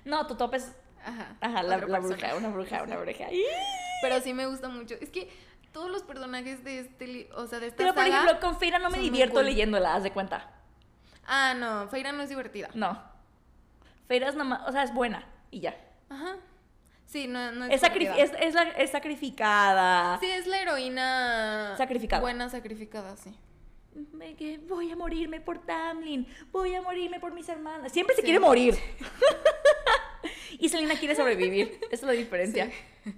No, tu top es. Ajá. Ajá, la, bruja, una bruja, una bruja. Pero sí me gusta mucho. Es que todos los personajes de este, o sea, de esta Pero por ejemplo, con Feira no me divierto cool. leyéndola, haz de cuenta. Ah, no, Feira no es divertida. No. Feira es nada más, o sea, es buena y ya. Ajá. Sí, no, no es Es, es, es la- es sacrificada. Sí, es la heroína... Sacrificada. Buena sacrificada, sí. Me- que voy a morirme por Tamlin, voy a morirme por mis hermanas. Siempre se Sí. quiere morir. y Selena quiere sobrevivir. Esa es la diferencia. Sí.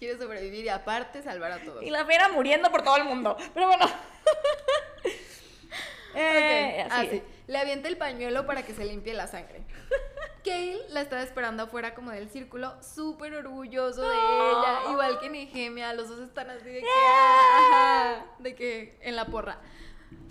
Quiere sobrevivir y aparte salvar a todos. Y la Fera muriendo por todo el mundo. Pero bueno. Eh, así. sí. Le avienta el pañuelo para que se limpie la sangre. Kale la estaba esperando afuera como del círculo, súper orgulloso de ella, igual que Nehemia, los dos están así de que, ajá, de que en la porra.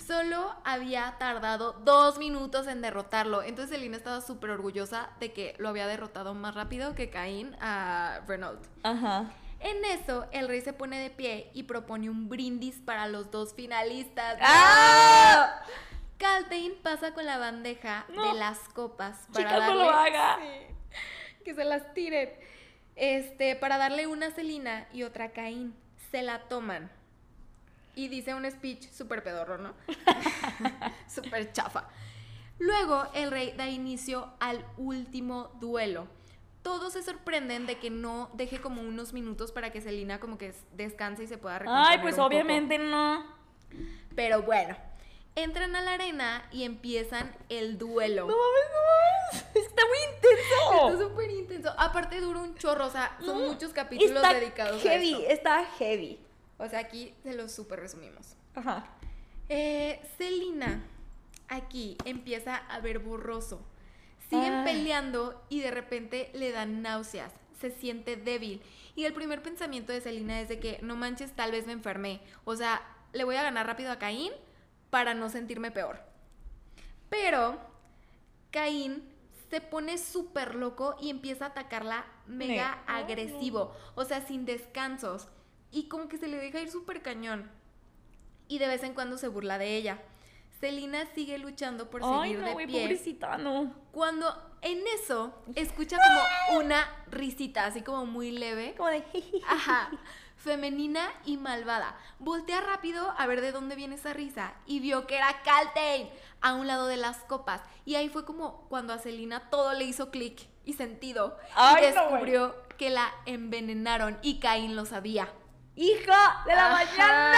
Solo había tardado dos minutos en derrotarlo, entonces Selina estaba súper orgullosa de que lo había derrotado más rápido que Caín a Renault. Ajá. En eso, el rey se pone de pie y propone un brindis para los dos finalistas. ¡Ah! Caltain pasa con la bandeja No. de las copas para Chicas, no darle lo haga. Sí, que se las tiren. Este, para darle una a Celina y otra a Caín. Se la toman. Y dice un speech súper pedorro, ¿no? Súper chafa. Luego el rey da inicio al último duelo. Todos se sorprenden de que no deje como unos minutos para que Celina como que descanse y se pueda recomponer Ay, pues un poco. obviamente no. Pero bueno, entran a la arena y empiezan el duelo. No mames, no mames. Está muy intenso. Está súper intenso. Aparte dura un chorro, o sea, son muchos capítulos está dedicados heavy, a esto. Está heavy. O sea, aquí se los súper resumimos. Ajá. Eh, Celina, aquí empieza a ver borroso. Siguen Ay. peleando y de repente le dan náuseas. Se siente débil. Y el primer pensamiento de Celina es de que no manches, tal vez me enfermé. O sea, le voy a ganar rápido a Caín para no sentirme peor. Pero Caín se pone súper loco y empieza a atacarla mega Me- agresivo. O sea, sin descansos. Y como que se le deja ir súper cañón. Y de vez en cuando se burla de ella. Celina sigue luchando por Ay, seguir no, de pie. pobrecita, no. Cuando en eso escucha como una risita, así como muy leve. Como de. Ajá. Femenina y malvada. Voltea rápido a ver de dónde viene esa risa y vio que era Caltain a un lado de las copas. Y ahí fue como cuando a Celina todo le hizo clic y sentido. Ay, y no, güey. descubrió que la envenenaron y Caín lo sabía. ¡Hija de la Ajá. mañana!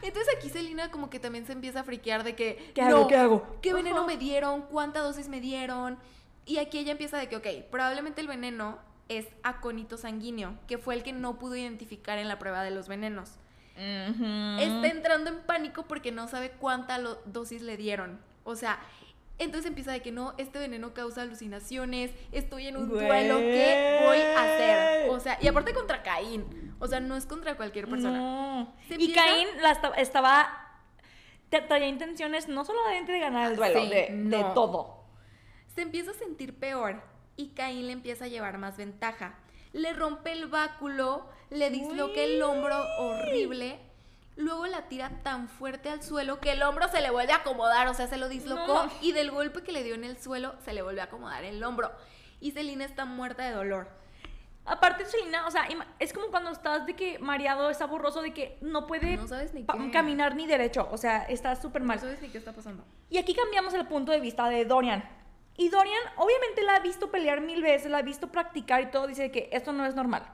Entonces aquí Celina como que también se empieza a friquear de que... ¿Qué hago? ¿Qué hago? ¿Qué veneno Ajá. me dieron? ¿Cuánta dosis me dieron? Y aquí ella empieza de que, ok, probablemente el veneno es acónito sanguíneo, que fue el que no pudo identificar en la prueba de los venenos. Está entrando en pánico porque no sabe cuánta dosis le dieron. O sea, entonces empieza de que no, este veneno causa alucinaciones, estoy en un Güey. duelo, ¿qué voy a hacer? O sea, y aparte contra Caín. O sea, no es contra cualquier persona. No. Y empieza- Caín la estaba. Traía intenciones no solamente de ganar el duelo, Sí, de, de todo. Se empieza a sentir peor y Caín le empieza a llevar más ventaja. Le rompe el báculo, le disloca el hombro horrible. Luego la tira tan fuerte al suelo que el hombro se le vuelve a acomodar, o sea, se lo dislocó No. y del golpe que le dio en el suelo se le vuelve a acomodar el hombro. Y Celina está muerta de dolor. Aparte, Selena, o sea, es como cuando estás de que mareado, está borroso, de que no puede No sabes ni caminar ni derecho. O sea, está súper mal. No sabes ni qué está pasando. Y aquí cambiamos el punto de vista de Dorian. Y Dorian, obviamente, la ha visto pelear mil veces, la ha visto practicar y todo. Dice que esto no es normal.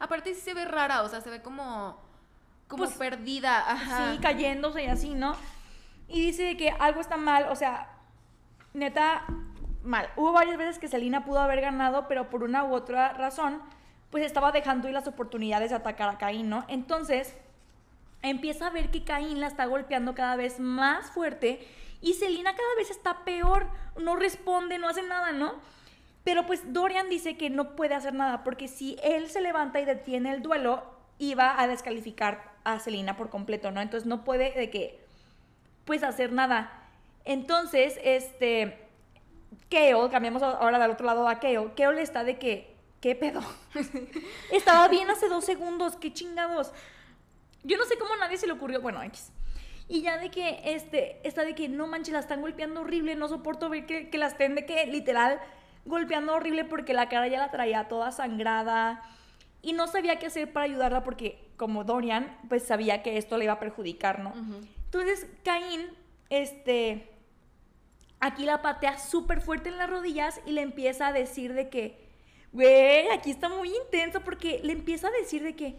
Aparte sí se ve rara, o sea, se ve como como Pues, perdida, ajá. Sí, cayéndose y así, ¿no? Y dice de que algo está mal, o sea, neta, mal. Hubo varias veces que Selina pudo haber ganado, pero por una u otra razón, pues estaba dejando ir las oportunidades de atacar a Caín, ¿no? Entonces, empieza a ver que Caín la está golpeando cada vez más fuerte y Selina cada vez está peor, no responde, no hace nada, ¿no? Pero pues Dorian dice que no puede hacer nada porque si él se levanta y detiene el duelo, iba a descalificar a Selina por completo, ¿no? Entonces no puede de que pues hacer nada. Entonces, este, Keo, cambiamos ahora del otro lado a Keo, Keo le está de que, ¿qué pedo? Estaba bien hace dos segundos, qué chingados. Yo no sé cómo a nadie se le ocurrió, bueno, X. Y ya de que, este, está de que, no manches, la están golpeando horrible, no soporto ver que, que la estén de que, literal, golpeando horrible porque la cara ya la traía toda sangrada. Y no sabía qué hacer para ayudarla porque, como Dorian, pues sabía que esto le iba a perjudicar, ¿no? Entonces, Caín, este, aquí la patea súper fuerte en las rodillas y le empieza a decir de que, güey, aquí está muy intenso porque le empieza a decir de que,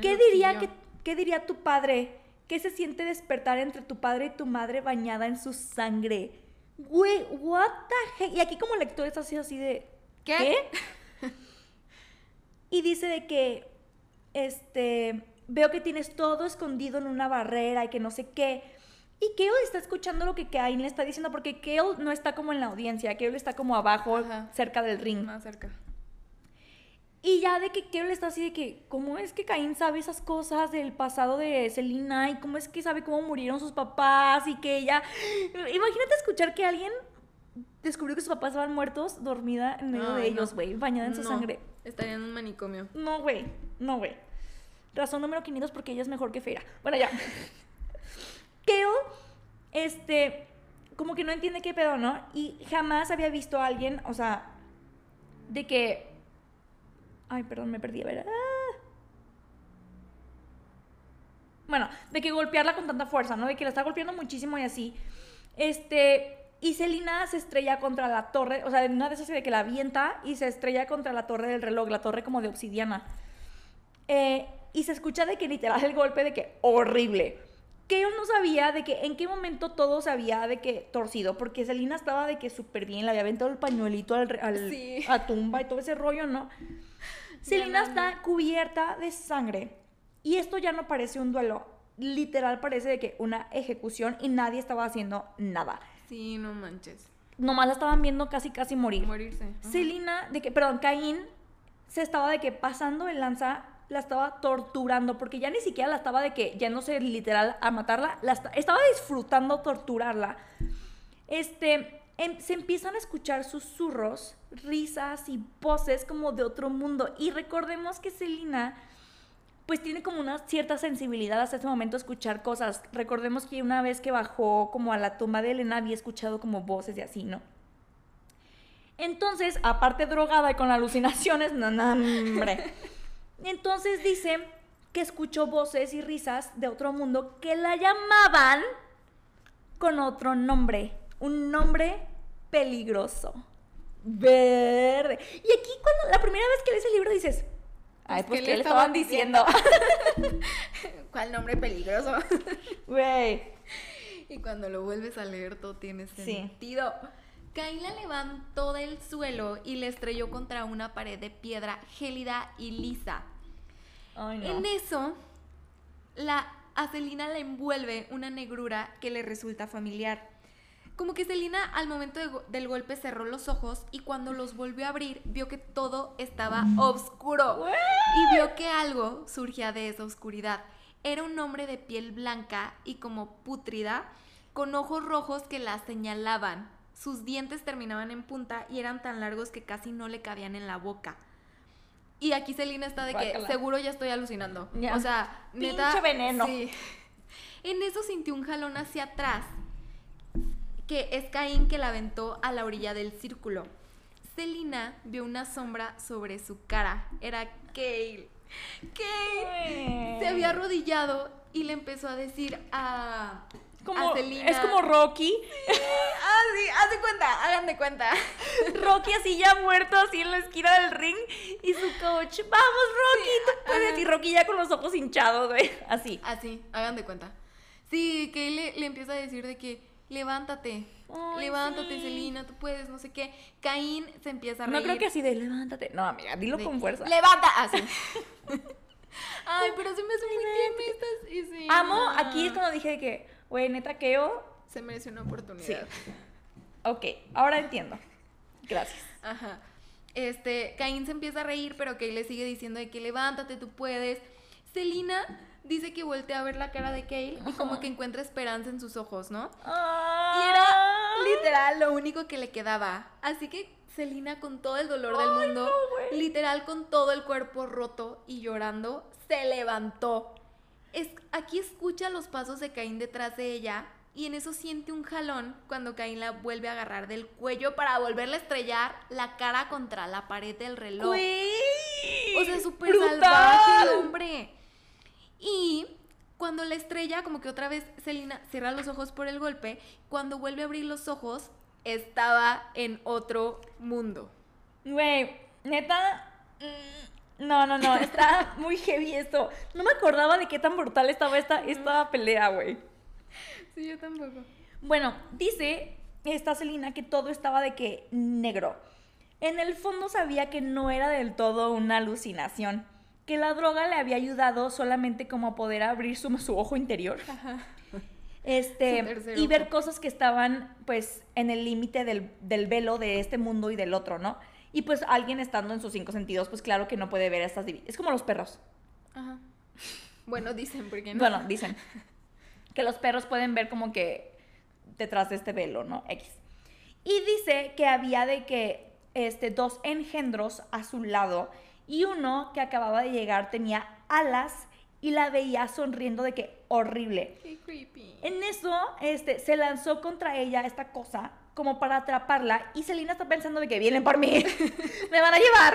¿qué diría, que, ¿qué diría tu padre? ¿Qué se siente despertar entre tu padre y tu madre bañada en su sangre? Güey, what the heck? Y aquí como lector está así, así de, ¿qué? y dice de que, este, veo que tienes todo escondido en una barrera y que no sé qué. Y Kale está escuchando lo que Cain le está diciendo, porque Kale no está como en la audiencia, Kale está como abajo, cerca del ring. Más cerca. Y ya de que Kale está así de que, ¿cómo es que Caín sabe esas cosas del pasado de Selina? Y cómo es que sabe cómo murieron sus papás y que ella... Imagínate escuchar que alguien descubrió que sus papás estaban muertos dormida en medio de ellos, güey, bañada en su sangre. Estaría en un manicomio. No, güey, no, güey. Razón número 500 porque ella es mejor que Feira. Bueno, ya. Keo, este, como que no entiende qué pedo, ¿no? Y jamás había visto a alguien, o sea, de que... Ay, perdón, me perdí, a ver. Ah. Bueno, de que golpearla con tanta fuerza, ¿no? De que la está golpeando muchísimo y así. Este, y Selina se estrella contra la torre, o sea, en una de esas de que la avienta y se estrella contra la torre del reloj, la torre como de obsidiana. Eh, y se escucha de que literal el golpe de que horrible que yo no sabía de que en qué momento todo se había de que torcido, porque Selina estaba de que súper bien, le había aventado el pañuelito al, a tumba y todo ese rollo, ¿no? Selina está cubierta de sangre y esto ya no parece un duelo, literal parece de que una ejecución y nadie estaba haciendo nada. Sí, no manches. Nomás la estaban viendo casi casi morir. Morirse. Selina, de que, perdón, Caín se estaba de que pasando el lanza la estaba torturando, porque ya ni siquiera la estaba de que ya no sé literal a matarla, la estaba disfrutando torturarla. Este, em, se empiezan a escuchar susurros, risas y voces como de otro mundo. Y recordemos que Selina pues tiene como una cierta sensibilidad hasta ese momento escuchar cosas. Recordemos que una vez que bajó como a la tumba de Elena había escuchado como voces y así, ¿no? Entonces, aparte drogada y con alucinaciones, no, no, hombre. Entonces dice que escuchó voces y risas de otro mundo que la llamaban con otro nombre, un nombre peligroso. Verde. Y aquí cuando la primera vez que lees el libro dices, ay, pues, ¿qué, le estaban diciendo? ¿Cuál nombre peligroso? Güey. Y cuando lo vuelves a leer todo tiene sentido. Caín la levantó del suelo y le estrelló contra una pared de piedra gélida y lisa. En eso, la, a Celina le envuelve una negrura que le resulta familiar. Como que Celina al momento del golpe cerró los ojos y cuando los volvió a abrir vio que todo estaba oscuro y vio que algo surgía de esa oscuridad. Era un hombre de piel blanca y como pútrida, con ojos rojos que la señalaban. Sus dientes terminaban en punta y eran tan largos que casi no le cabían en la boca. Y aquí Celina está de que seguro ya estoy alucinando. O sea, neta. veneno. Sí. En eso sintió un jalón hacia atrás, que es Caín que la aventó a la orilla del círculo. Celina vio una sombra sobre su cara. Era Kale. Kale se había arrodillado y le empezó a decir a como, es como Rocky. Ah, sí, haz de cuenta, hagan de cuenta. Rocky así ya muerto, así en la esquina del ring. Y su coach, vamos Rocky, tú puedes. Y Rocky ya con los ojos hinchados, güey. Así. Así, hagan de cuenta. Sí, que le, le empieza a decir de que levántate. levántate, Celina, tú puedes, no sé qué. Caín se empieza a reír. No creo que así de levántate. No, amiga, dilo con fuerza. Levanta, así. Ay, pero se me hace muy tierno y sí. Amo, aquí es cuando dije que Güey, neta, Keo. Se merece una oportunidad. Sí. Ok, ahora entiendo. Gracias. Ajá. Este, Caín se empieza a reír, pero que le sigue diciendo de que levántate, tú puedes. Celina dice que voltea a ver la cara de Kale y como que encuentra esperanza en sus ojos, ¿no? Ah. Y era literal lo único que le quedaba. Así que Selina con todo el dolor del mundo, literal con todo el cuerpo roto y llorando, se levantó. Es, aquí escucha los pasos de Caín detrás de ella y en eso siente un jalón cuando Caín la vuelve a agarrar del cuello para volverle a estrellar la cara contra la pared del reloj. O sea, súper salvaje el hombre. Y cuando la estrella, como que otra vez Selina cierra los ojos por el golpe, cuando vuelve a abrir los ojos, estaba en otro mundo. Güey, neta. mm, No, no, no. Está muy heavy esto. No me acordaba de qué tan brutal estaba esta, esta pelea, güey. Sí, yo tampoco. Bueno, dice esta Celina que todo estaba de que negro. En el fondo sabía que no era del todo una alucinación, que la droga le había ayudado solamente como a poder abrir su, su ojo interior. Este, Su tercer y ver cosas que estaban pues en el límite del, del velo de este mundo y del otro, ¿no? Y pues alguien estando en sus cinco sentidos, pues claro que no puede ver estas Es como los perros. Ajá. Bueno, dicen, porque no. Bueno, dicen que los perros pueden ver como que detrás de este velo, ¿no? X. Y dice que había de que este, dos engendros a su lado y uno que acababa de llegar tenía alas y la veía sonriendo de que horrible. Qué creepy. En eso, este, se lanzó contra ella esta cosa como para atraparla y Selina está pensando de que vienen por mí, me van a llevar.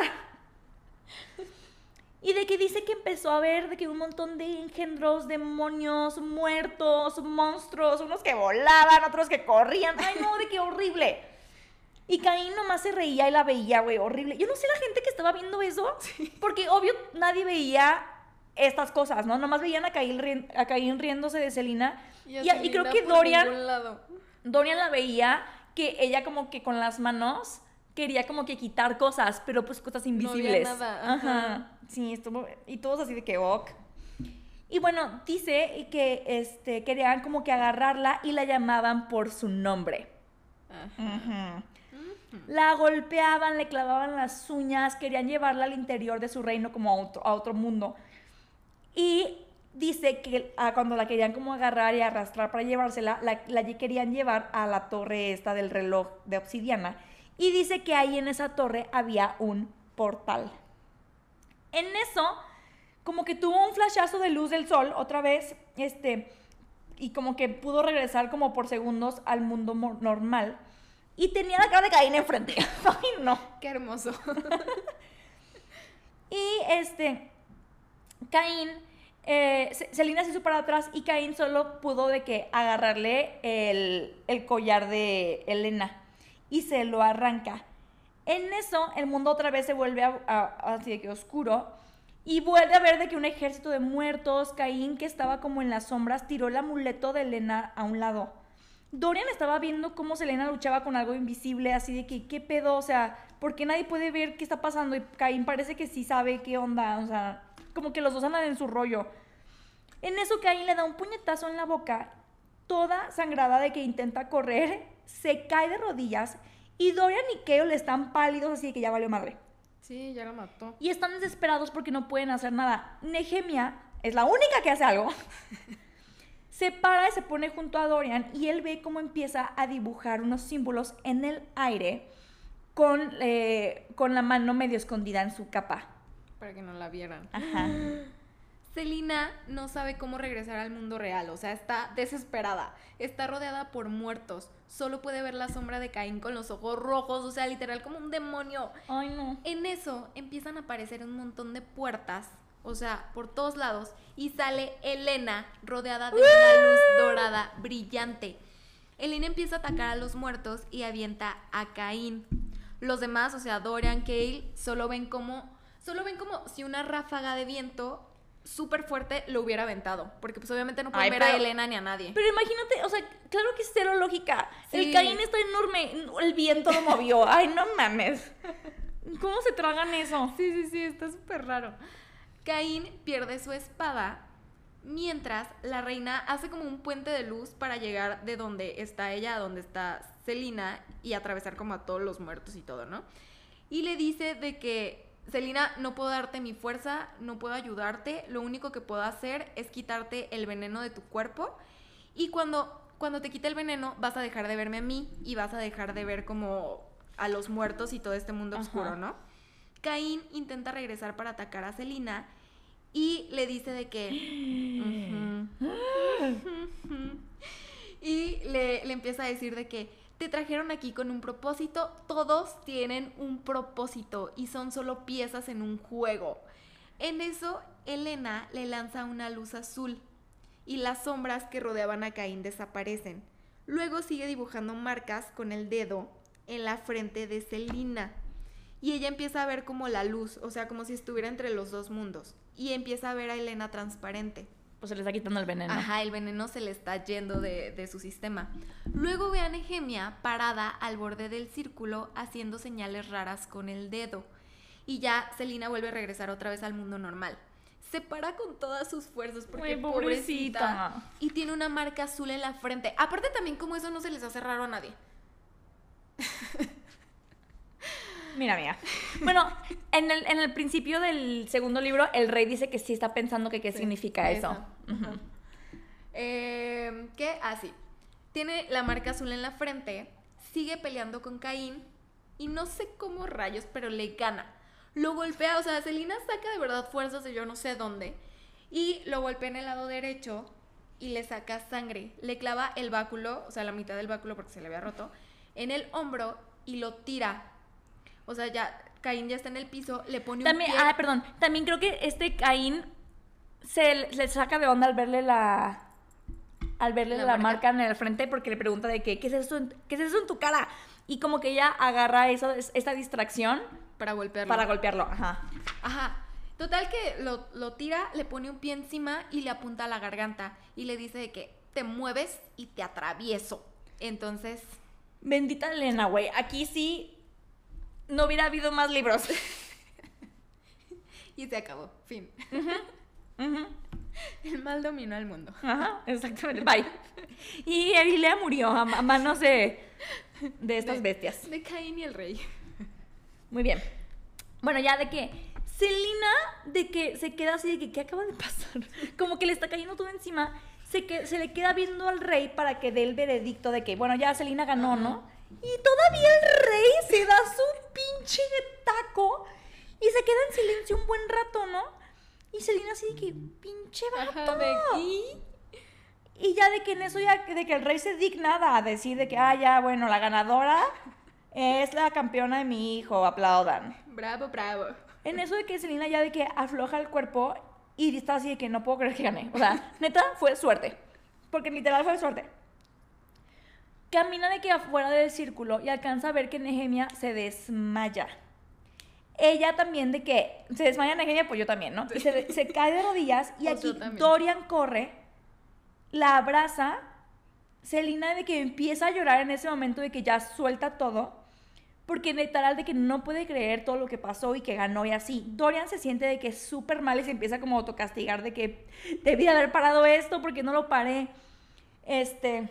Y de que dice que empezó a ver de que un montón de engendros, demonios, muertos, monstruos, unos que volaban, otros que corrían. Ay, no, de que horrible. Y Caín nomás se reía y la veía, güey, horrible. Yo no sé la gente que estaba viendo eso, porque obvio nadie veía estas cosas, ¿no? Nomás veían a Caín, a Caín riéndose de Selina. Y, a y creo que Dorian, lado. Dorian la veía que ella como que con las manos quería como que quitar cosas, pero pues cosas invisibles. nada, ajá. Sí, estuvo y todos así de que ok. Y bueno, dice que este querían como que agarrarla y la llamaban por su nombre. Ajá. Ujú. La golpeaban, le clavaban las uñas, querían llevarla al interior de su reino como a otro, a otro mundo. Y dice que ah, cuando la querían como agarrar y arrastrar para llevársela, la, la querían llevar a la torre esta del reloj de obsidiana. Y dice que ahí en esa torre había un portal. En eso, como que tuvo un flashazo de luz del sol otra vez, este, y como que pudo regresar como por segundos al mundo normal. Y tenía la cara de Caín enfrente. Ay, no. Qué hermoso. Y este, Caín, eh, Se- Selina se hizo para atrás y Caín solo pudo de que agarrarle el, el collar de Elena y se lo arranca. En eso, el mundo otra vez se vuelve a- a- así de que oscuro y vuelve a ver de que un ejército de muertos, Caín que estaba como en las sombras, tiró el amuleto de Elena a un lado. Dorian estaba viendo cómo Selena luchaba con algo invisible, así de que, ¿qué pedo? O sea, ¿por qué nadie puede ver qué está pasando? Y Caín parece que sí sabe qué onda, o sea, como que los dos andan en su rollo. En eso Caín le da un puñetazo en la boca, toda sangrada de que intenta correr, se cae de rodillas y Dorian y Keo le están pálidos, así de que ya valió madre. Sí, ya lo mató. Y están desesperados porque no pueden hacer nada. Nehemia es la única que hace algo. se para y se pone junto a Dorian y él ve cómo empieza a dibujar unos símbolos en el aire con, eh, con la mano medio escondida en su capa. Para que no la vieran. Ajá. Selina no sabe cómo regresar al mundo real, o sea, está desesperada. Está rodeada por muertos. Solo puede ver la sombra de Caín con los ojos rojos, o sea, literal como un demonio. Ay, no. En eso empiezan a aparecer un montón de puertas, o sea, por todos lados, y sale Elena rodeada de una luz dorada brillante. Elena empieza a atacar a los muertos y avienta a Caín. Los demás, o sea, Dorian, Kale, solo ven como, solo ven como si una ráfaga de viento súper fuerte lo hubiera aventado, porque pues obviamente no pueden Ay, ver a Elena ni a nadie. Pero imagínate, o sea, claro que es cero lógica. El. Caín está enorme, el viento lo movió. Ay, no mames. ¿Cómo se tragan eso? Sí, sí, sí, está súper raro. Caín pierde su espada mientras la reina hace como un puente de luz para llegar de donde está ella a donde está Selina y atravesar como a todos los muertos y todo, ¿no? Y le dice de que Selina, no puedo darte mi fuerza, no puedo ayudarte, lo único que puedo hacer es quitarte el veneno de tu cuerpo y cuando, cuando te quite el veneno vas a dejar de verme a mí y vas a dejar de ver como a los muertos y todo este mundo oscuro, ¿no? Caín intenta regresar para atacar a Selina y le dice de que... y le, le empieza a decir de que te trajeron aquí con un propósito, todos tienen un propósito y son solo piezas en un juego. En eso, Elena le lanza una luz azul y las sombras que rodeaban a Caín desaparecen. Luego sigue dibujando marcas con el dedo en la frente de Selina. Y ella empieza a ver como la luz, o sea, como si estuviera entre los dos mundos. Y empieza a ver a Elena transparente. Pues se le está quitando el veneno. Ajá, el veneno se le está yendo de, de su sistema. Luego ve a Nehemia parada al borde del círculo haciendo señales raras con el dedo. Y ya Selina vuelve a regresar otra vez al mundo normal. Se para con todas sus fuerzas porque pobrecita. pobrecita. Y tiene una marca azul en la frente. Aparte también como eso no se les hace raro a nadie. Mira, mira. Bueno, en el, en el principio del segundo libro, el rey dice que sí está pensando que qué Sí, significa eso. eso. Eh, ¿Qué? Ah, sí. Tiene la marca azul en la frente, sigue peleando con Caín y no sé cómo rayos, pero le gana. Lo golpea, o sea, Selina saca de verdad fuerzas de yo no sé dónde y lo golpea en el lado derecho y le saca sangre. Le clava el báculo, o sea, la mitad del báculo porque se le había roto, en el hombro y lo tira. O sea, ya Caín ya está en el piso, le pone También, un pie. ah, perdón. También creo que este Caín se le saca de onda al verle la. Al verle La la, marca. marca. en el frente porque le pregunta de que, ¿qué es eso en, ¿qué es eso en tu cara? Y como que ella agarra eso, esta distracción para golpearlo. para golpearlo. Ajá. Ajá. Total que lo, lo tira, le pone un pie encima y le apunta a la garganta. Y le dice de que te mueves y te atravieso. Entonces, Bendita Elena, güey. Aquí sí no hubiera habido más libros. y se acabó. Fin. El mal dominó al mundo. Ajá, exactamente. Bye. Y Erilea murió a, manos de, de estas De- bestias. De Caín y el rey. Muy bien. Bueno, ya de que Selina, de que se queda así de que, ¿qué acaba de pasar? Como que le está cayendo todo encima. Se, que, se le queda viendo al rey para que dé el veredicto de que, bueno, ya Selina ganó. ¿no? Y todavía el rey se da su pinche taco y se queda en silencio un buen rato, ¿no? Y Selina así de que, pinche vato. Y ya de que en eso ya, de que el rey se digna a decir de que, ah, ya, bueno, la ganadora es la campeona de mi hijo, aplaudan. Bravo, bravo. En eso de que Selina ya de que afloja el cuerpo y está así de que no puedo creer que gané. O sea, neta, fue suerte. Porque literal fue suerte. Camina de que afuera del círculo y alcanza a ver que Nehemia se desmaya. Ella también de que se desmaya Nehemia, pues yo también, ¿no? Y se, se cae de rodillas y Pues aquí. Dorian corre, la abraza, Selina de que empieza a llorar en ese momento de que ya suelta todo, porque literal de que no puede creer todo lo que pasó y que ganó y así. Dorian se siente de que es súper mal y se empieza como a autocastigar de que debí haber parado esto porque no lo paré. Este...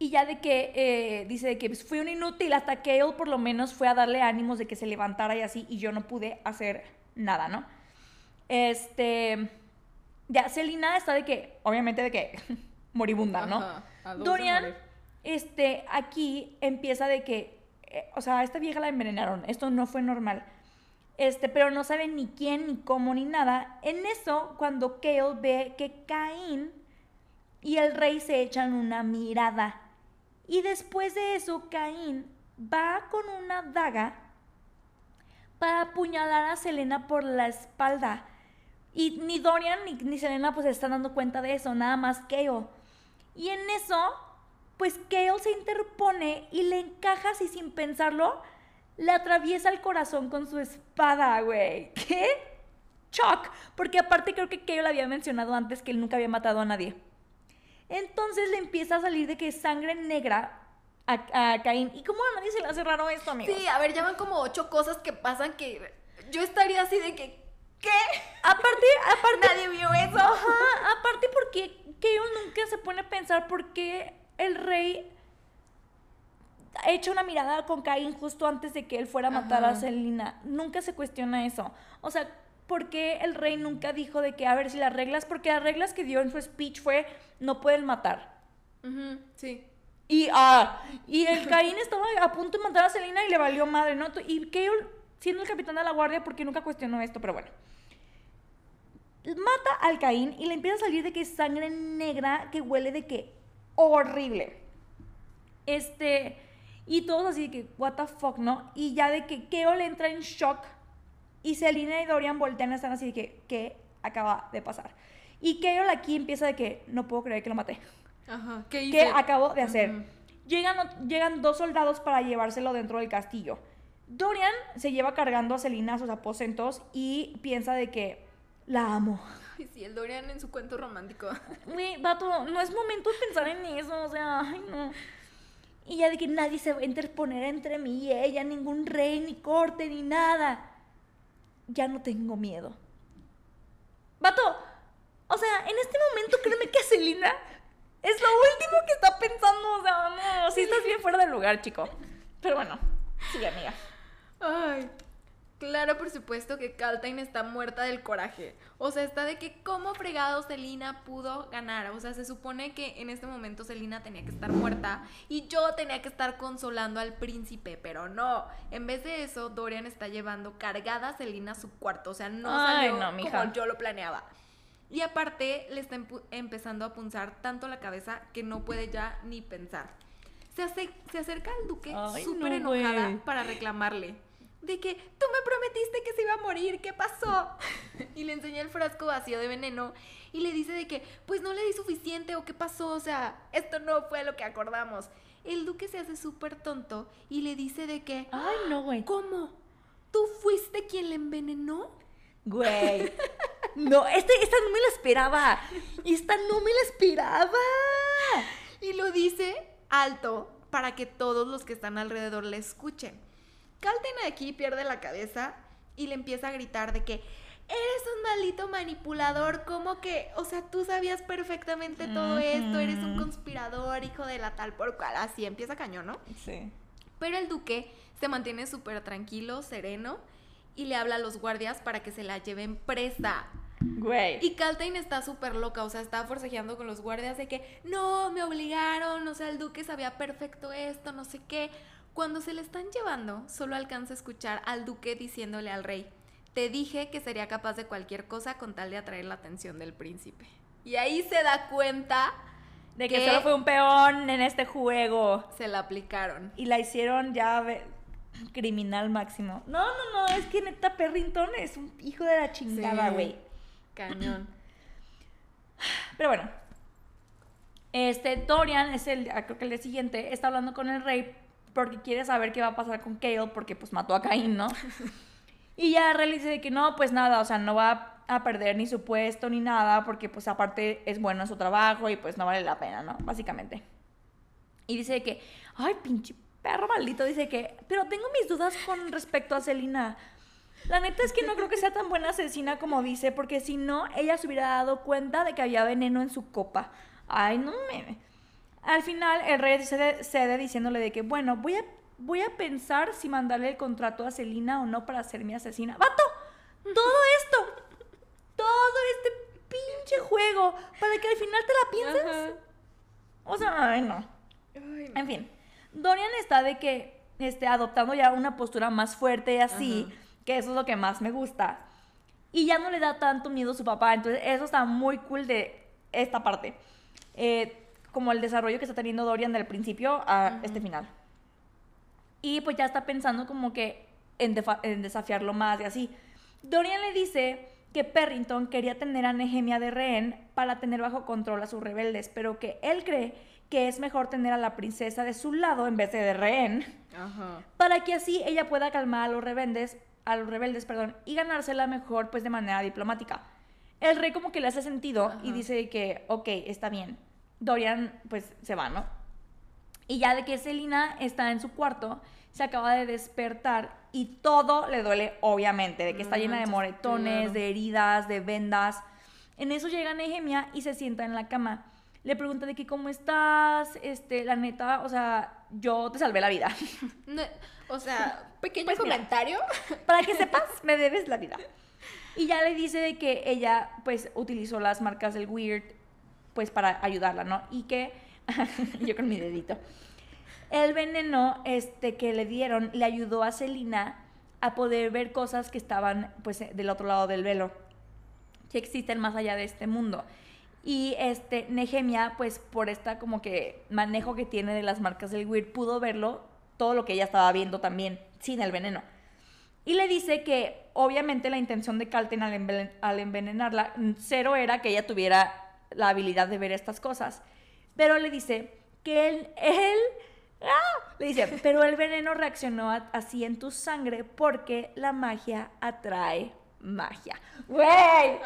Y ya de que eh, dice de que pues, fui un inútil hasta que él por lo menos fue a darle ánimos de que se levantara y así y yo no pude hacer nada, ¿no? Este... Ya, Selina está de que, obviamente de que moribunda, ¿no? Ajá, Dorian, este, aquí empieza de que, eh, o sea, a esta vieja la envenenaron, esto no fue normal. Este, pero no sabe ni quién, ni cómo, ni nada. En eso, cuando Kale ve que Caín y el rey se echan una mirada. Y después de eso, Caín va con una daga para apuñalar a Selena por la espalda. Y ni Dorian ni, ni Selena pues están dando cuenta de eso, nada más Kale. Y en eso, pues Kale se interpone y le encaja así sin pensarlo, le atraviesa el corazón con su espada, güey. ¿Qué? Shock. Porque aparte creo que Kale había mencionado antes que él nunca había matado a nadie. Entonces le empieza a salir de que sangre negra a, a Caín. ¿Y cómo a nadie se le hace raro esto, amigos? Sí, a ver, ya van como ocho cosas que pasan que yo estaría así de que, ¿qué? Aparte, aparte... Nadie vio eso. Ajá, aparte porque Kale nunca se pone a pensar por qué el rey echa una mirada con Caín justo antes de que él fuera a matar a. Selina. Nunca se cuestiona eso. O sea, ¿por qué el rey nunca dijo de que, a ver si las reglas, porque las reglas que dio en su speech fue, no pueden matar. Ujú, Sí. Y, ah, y el Caín estaba a punto de matar a Selina y le valió madre, ¿no? Y Keol, siendo el capitán de la guardia, porque nunca cuestionó esto, pero bueno. Mata al Caín y le empieza a salir de que sangre negra que huele de que horrible. Este, y todos así de que, what the fuck, ¿no? Y ya de que Keol entra en shock y Selina y Dorian voltean y están así de que, ¿qué acaba de pasar? Y Keol aquí empieza de que, no puedo creer que lo maté. Ajá. ¿Qué hice? ¿Qué acabo de hacer? Llegan, llegan dos soldados para llevárselo dentro del castillo. Dorian se lleva cargando a Selina a sus aposentos y piensa de que la amo. Ay, sí, el Dorian en su cuento romántico. Güey, vato, no es momento de pensar en eso, o sea, ay no. Y ya de que nadie se va a interponer entre mí y ella, ningún rey, ni corte, ni nada. Ya no tengo miedo. Vato, o sea, en este momento créeme que Selina es lo último que está pensando, o sea, no, sí estás bien fuera del lugar, chico. Pero bueno, sí, amiga. Ay. Claro, por supuesto que Kaltain está muerta del coraje. O sea, está de que cómo fregado Selina pudo ganar. O sea, se supone que en este momento Selina tenía que estar muerta y yo tenía que estar consolando al príncipe, pero no. En vez de eso, Dorian está llevando cargada a Selina a su cuarto. O sea, no Ay, salió no, mija. como yo lo planeaba. Y aparte, le está empezando a punzar tanto la cabeza que no puede ya ni pensar. Se, hace- se acerca al duque súper no, enojada para reclamarle. De que tú me prometiste que se iba a morir, ¿qué pasó? y le enseña el frasco vacío de veneno y le dice de que, pues no le di suficiente o qué pasó, o sea, esto no fue lo que acordamos. El duque se hace súper tonto y le dice de que, Ay, no, güey. ¿cómo? ¿Tú fuiste quien le envenenó? Güey. No, este, esta no me la esperaba. Esta no me la esperaba. Y lo dice alto para que todos los que están alrededor le escuchen. Calten aquí pierde la cabeza y le empieza a gritar de que eres un maldito manipulador, como que, o sea, tú sabías perfectamente todo esto, eres un conspirador, hijo de la tal por cual, así empieza cañón, ¿no? Sí. Pero el duque se mantiene súper tranquilo, sereno, y le habla a los guardias para que se la lleven presa. Güey. Y Caltain está súper loca, o sea, está forcejeando con los guardias de que no, me obligaron, o sea, el duque sabía perfecto esto, no sé qué. Cuando se le están llevando, solo alcanza a escuchar al duque diciéndole al rey, te dije que sería capaz de cualquier cosa con tal de atraer la atención del príncipe. Y ahí se da cuenta de que solo fue un peón en este juego. se la aplicaron. Y la hicieron ya criminal máximo. No, no, no, es que neta Perrington es un hijo de la chingada, Sí. güey. Cañón. Pero bueno. Este, Dorian es el, ah, creo que el día siguiente, está hablando con el rey porque quiere saber qué va a pasar con Kale porque pues mató a Caín, ¿no? y ya el rey le dice de que no, pues nada, o sea, no va a perder ni su puesto ni nada porque pues aparte es bueno en su trabajo y pues no vale la pena, ¿no? Básicamente. Y dice de que, ay, pinche perro maldito, dice que, pero tengo mis dudas con respecto a Selina. La neta es que no creo que sea tan buena asesina como dice, porque si no, ella se hubiera dado cuenta de que había veneno en su copa. Ay, no me... Al final, el rey cede, cede diciéndole de que, bueno, voy a, voy a pensar si mandarle el contrato a Selina o no para ser mi asesina. ¡Vato! Todo esto, todo este pinche juego, para que al final te la pienses. Ajá. O sea, ay, no. Ay, no. En fin, Dorian está de que este, adoptando ya una postura más fuerte y así, Ajá. que eso es lo que más me gusta. Y ya no le da tanto miedo a su papá, entonces eso está muy cool de esta parte. Eh, como el desarrollo que está teniendo Dorian del principio a este final. Y pues ya está pensando como que en, desafiarlo más y así. Dorian le dice que Perrington quería tener a Nehemia de rehén para tener bajo control a sus rebeldes, pero que él cree que es mejor tener a la princesa de su lado en vez de de rehén, Ajá. para que así ella pueda calmar a los rebeldes, a los rebeldes, perdón, y ganársela mejor pues de manera diplomática. El rey como que le hace sentido y dice que, ok, está bien. Dorian pues se va, ¿no? Y ya de que Selina está en su cuarto, se acaba de despertar y todo le duele, obviamente, de que está No llena de moretones, de heridas, de vendas. En eso llega Nehemia y se sienta en la cama. le pregunta de que cómo estás, este, la neta, o sea, yo te salvé la vida. No, o sea, pequeño Pues mira. comentario. Para que sepas, me debes la vida. Y ya le dice de que ella, pues, utilizó las marcas del Weird, pues, para ayudarla, ¿no? Y que, yo con mi dedito, el veneno, este, que le dieron, le ayudó a Selina a poder ver cosas que estaban, pues, del otro lado del velo, que existen más allá de este mundo. Y este, Nehemia, pues por esta como que manejo que tiene de las marcas del Weird, pudo verlo, todo lo que ella estaba viendo también, sin el veneno. Y le dice que obviamente la intención de Calten al envenenarla, mm, cero era que ella tuviera la habilidad de ver estas cosas. Pero le dice que él, él, ¡ah! le dice, pero el veneno reaccionó a- así en tu sangre porque la magia atrae magia. ¡Güey!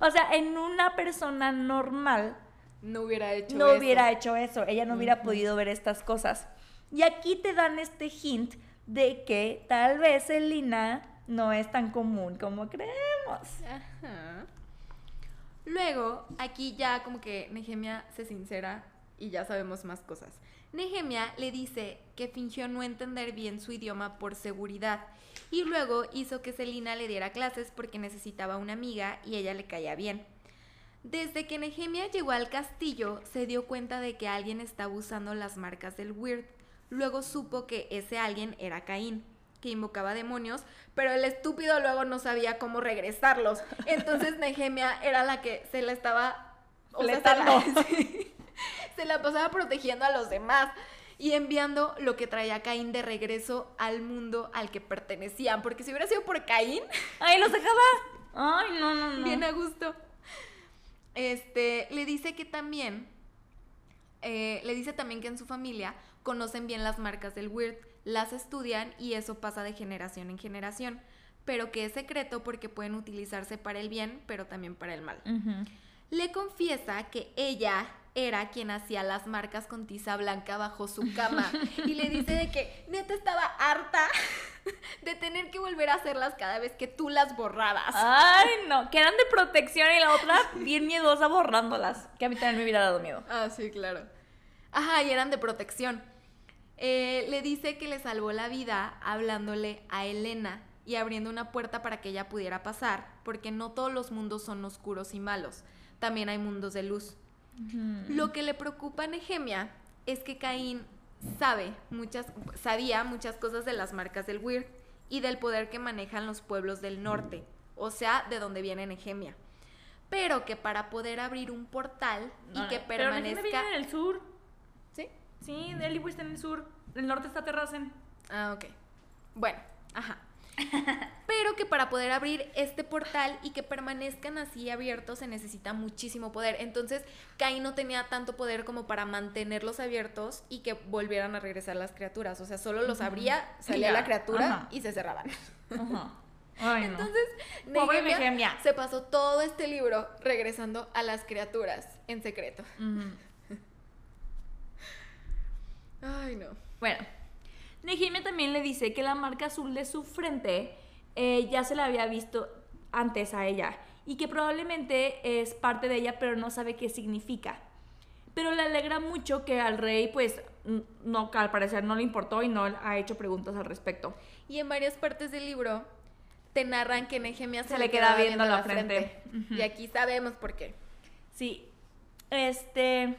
O sea, en una persona normal No hubiera hecho no eso. hubiera hecho eso, ella no hubiera podido ver estas cosas. Y aquí te dan este hint de que tal vez Selina no es tan común como creemos. Ajá. Luego, aquí ya como que Nehemia se sincera y ya sabemos más cosas. Nehemia le dice que fingió no entender bien su idioma por seguridad y luego hizo que Selina le diera clases porque necesitaba una amiga y ella le caía bien. Desde que Nehemia llegó al castillo, se dio cuenta de que alguien estaba usando las marcas del Weird. Luego supo que ese alguien era Caín, que invocaba demonios, pero el estúpido luego no sabía cómo regresarlos. Entonces Nehemia era la que se la estaba... o sea, se la- Fletando. sí, se la pasaba protegiendo a los demás y enviando lo que traía Caín de regreso al mundo al que pertenecían. Porque si hubiera sido por Caín, Ay, los dejaba. Ay, no, no, no. bien a gusto. Este, le dice que también, eh, le dice también que en su familia conocen bien las marcas del Weird, las estudian y eso pasa de generación en generación, pero que es secreto porque pueden utilizarse para el bien, pero también para el mal. Le confiesa que ella era quien hacía las marcas con tiza blanca bajo su cama y le dice de que neta estaba harta de tener que volver a hacerlas cada vez que tú las borrabas. Ay, no. Que eran de protección y la otra bien miedosa borrándolas. Que a mí también me hubiera dado miedo. Ah, sí, claro. Ajá, y eran de protección. Eh, le dice que le salvó la vida hablándole a Elena y abriendo una puerta para que ella pudiera pasar, porque no todos los mundos son oscuros y malos, también hay mundos de luz. Lo que le preocupa a Nehemia es que Caín sabe muchas, sabía muchas cosas de las marcas del Weird y del poder que manejan los pueblos del norte, o sea, de donde viene Nehemia. Pero que para poder abrir un portal y que Pero Nehemia permanezca... en el sur. ¿Sí? Sí, Elibu está en el sur. El norte está Terracen. Ah, ok. Bueno, ajá. Pero que para poder abrir este portal y que permanezcan así abiertos se necesita muchísimo poder. Entonces, Caín no tenía tanto poder como para mantenerlos abiertos y que volvieran a regresar las criaturas. O sea, solo los abría, salía la criatura ajá. y se cerraban. Ajá. Ay, no. Entonces, Pobre se pasó todo este libro regresando a las criaturas en secreto. Ay, no. Bueno, Nehemia también le dice que la marca azul de su frente eh, ya se la había visto antes a ella y que probablemente es parte de ella pero no sabe qué significa. Pero le alegra mucho que al rey pues no, al parecer no le importó y no ha hecho preguntas al respecto. Y en varias partes del libro te narran que Nehemia se, Se le queda queda viendo viendo la la frente. Y aquí sabemos por qué. Sí, este...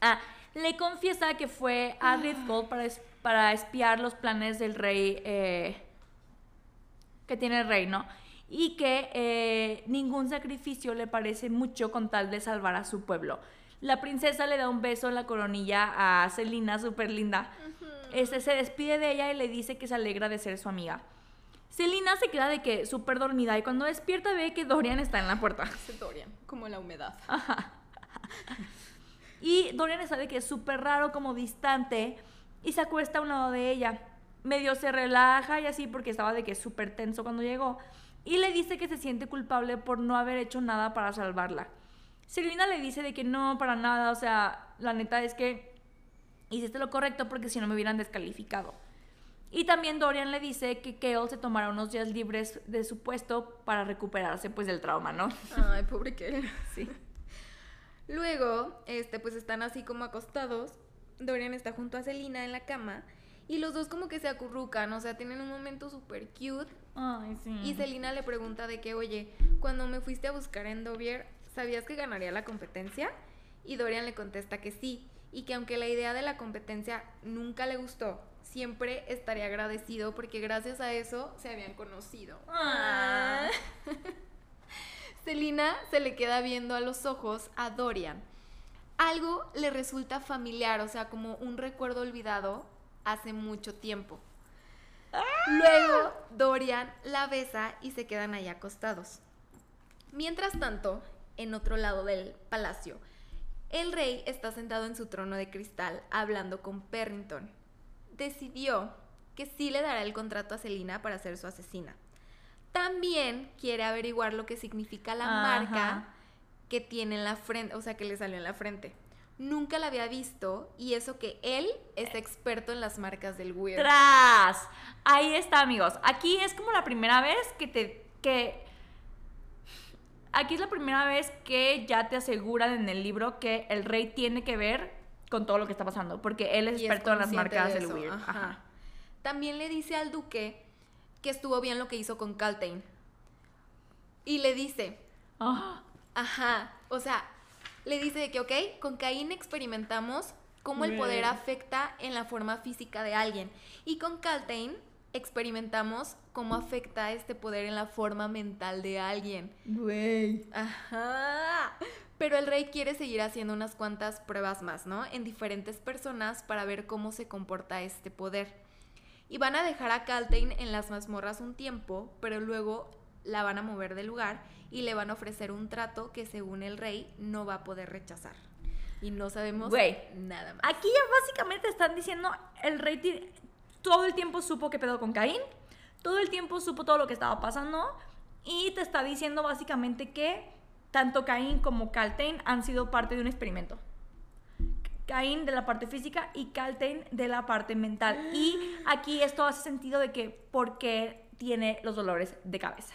Ah, le confiesa que fue a Rithgold para, es- para espiar los planes del rey eh, que tiene el rey, ¿no? Y que eh, ningún sacrificio le parece mucho con tal de salvar a su pueblo. La princesa le da un beso en la coronilla a Selina, súper linda. Este se despide de ella y le dice que se alegra de ser su amiga. Selina se queda de que súper dormida y cuando despierta ve que Dorian está en la puerta. Dorian, como la humedad. Y Dorian está de que es súper raro, como distante, y se acuesta a un lado de ella. Medio se relaja y así porque estaba de que súper tenso cuando llegó. Y le dice que se siente culpable por no haber hecho nada para salvarla. Selina le dice de que no, para nada, o sea, la neta es que hiciste lo correcto porque si no me hubieran descalificado. Y también Dorian le dice que Kale se tomará unos días libres de su puesto para recuperarse pues del trauma, ¿no? Ay, pobre que Sí. Luego, este, pues están así como acostados. Dorian está junto a Selina en la cama. Y los dos como que se acurrucan, o sea, tienen un momento súper cute. Ay, sí. Y Selina le pregunta de que, oye, cuando me fuiste a buscar en Dovier, ¿sabías que ganaría la competencia? Y Dorian le contesta que sí, y que aunque la idea de la competencia nunca le gustó, siempre estaría agradecido porque gracias a eso se habían conocido. Ah. Selina se le queda viendo a los ojos a Dorian. Algo le resulta familiar, o sea, como un recuerdo olvidado hace mucho tiempo. Luego Dorian la besa y se quedan ahí acostados. Mientras tanto, en otro lado del palacio, el rey está sentado en su trono de cristal hablando con Perrington. Decidió que sí le dará el contrato a Selina para ser su asesina. También quiere averiguar lo que significa la Ajá. marca que tiene en la frente, o sea, que le salió en la frente. Nunca la había visto y eso que él es experto en las marcas del Weird. Tras. Ahí está, amigos. Aquí es como la primera vez que te. que. Aquí es la primera vez que ya te aseguran en el libro que el rey tiene que ver con todo lo que está pasando. Porque él es Y es experto en las marcas de del weird. ajá. Ajá. También le dice al duque que estuvo bien lo que hizo con Caltain. Y le dice, Ah, ajá, o sea, le dice que, ok, con Caín experimentamos cómo el poder afecta en la forma física de alguien. Y con Caltain experimentamos cómo afecta este poder en la forma mental de alguien. Güey. Ajá. Pero el rey quiere seguir haciendo unas cuantas pruebas más, ¿no? En diferentes personas para ver cómo se comporta este poder. Y van a dejar a Caltain en las mazmorras un tiempo, pero luego la van a mover del lugar y le van a ofrecer un trato que según el rey no va a poder rechazar. Y no sabemos nada más. Aquí ya básicamente están diciendo, el rey todo el tiempo supo qué pedo con Caín, todo el tiempo supo todo lo que estaba pasando y te está diciendo básicamente que tanto Caín como Caltain han sido parte de un experimento. Caín de la parte física y Caltain de la parte mental. Y aquí esto hace sentido de que por qué tiene los dolores de cabeza.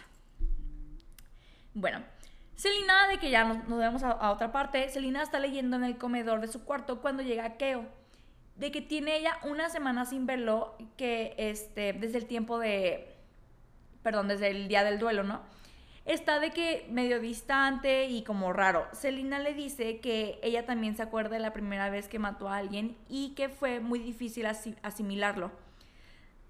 Bueno, Selina, de que ya nos, nos vemos a, a otra parte, Selina está leyendo en el comedor de su cuarto cuando llega Keo. De que tiene ella una semana sin verlo, que este, desde el tiempo de. Perdón, desde el día del duelo, ¿no? Está de que medio distante y como raro. Selina le dice que ella también se acuerda de la primera vez que mató a alguien y que fue muy difícil asi- asimilarlo.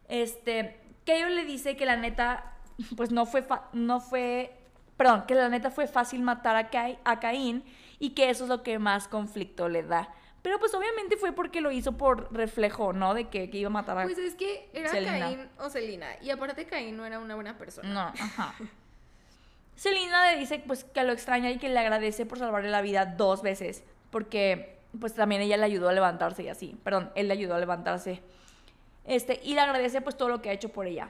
Este, Keo le dice que la neta, pues no fue, no fue, perdón, que la neta fue fácil matar a, Cai- a Caín y que eso es lo que más conflicto le da. Pero pues obviamente fue porque lo hizo por reflejo, ¿no? De que, que iba a matar a... Pues es que era Selena. Caín o Selina. Y aparte Caín no era una buena persona. No, ajá. Selina le dice pues que lo extraña y que le agradece por salvarle la vida dos veces, porque pues también ella le ayudó a levantarse y así, perdón, él le ayudó a levantarse. Este, y le agradece pues todo lo que ha hecho por ella.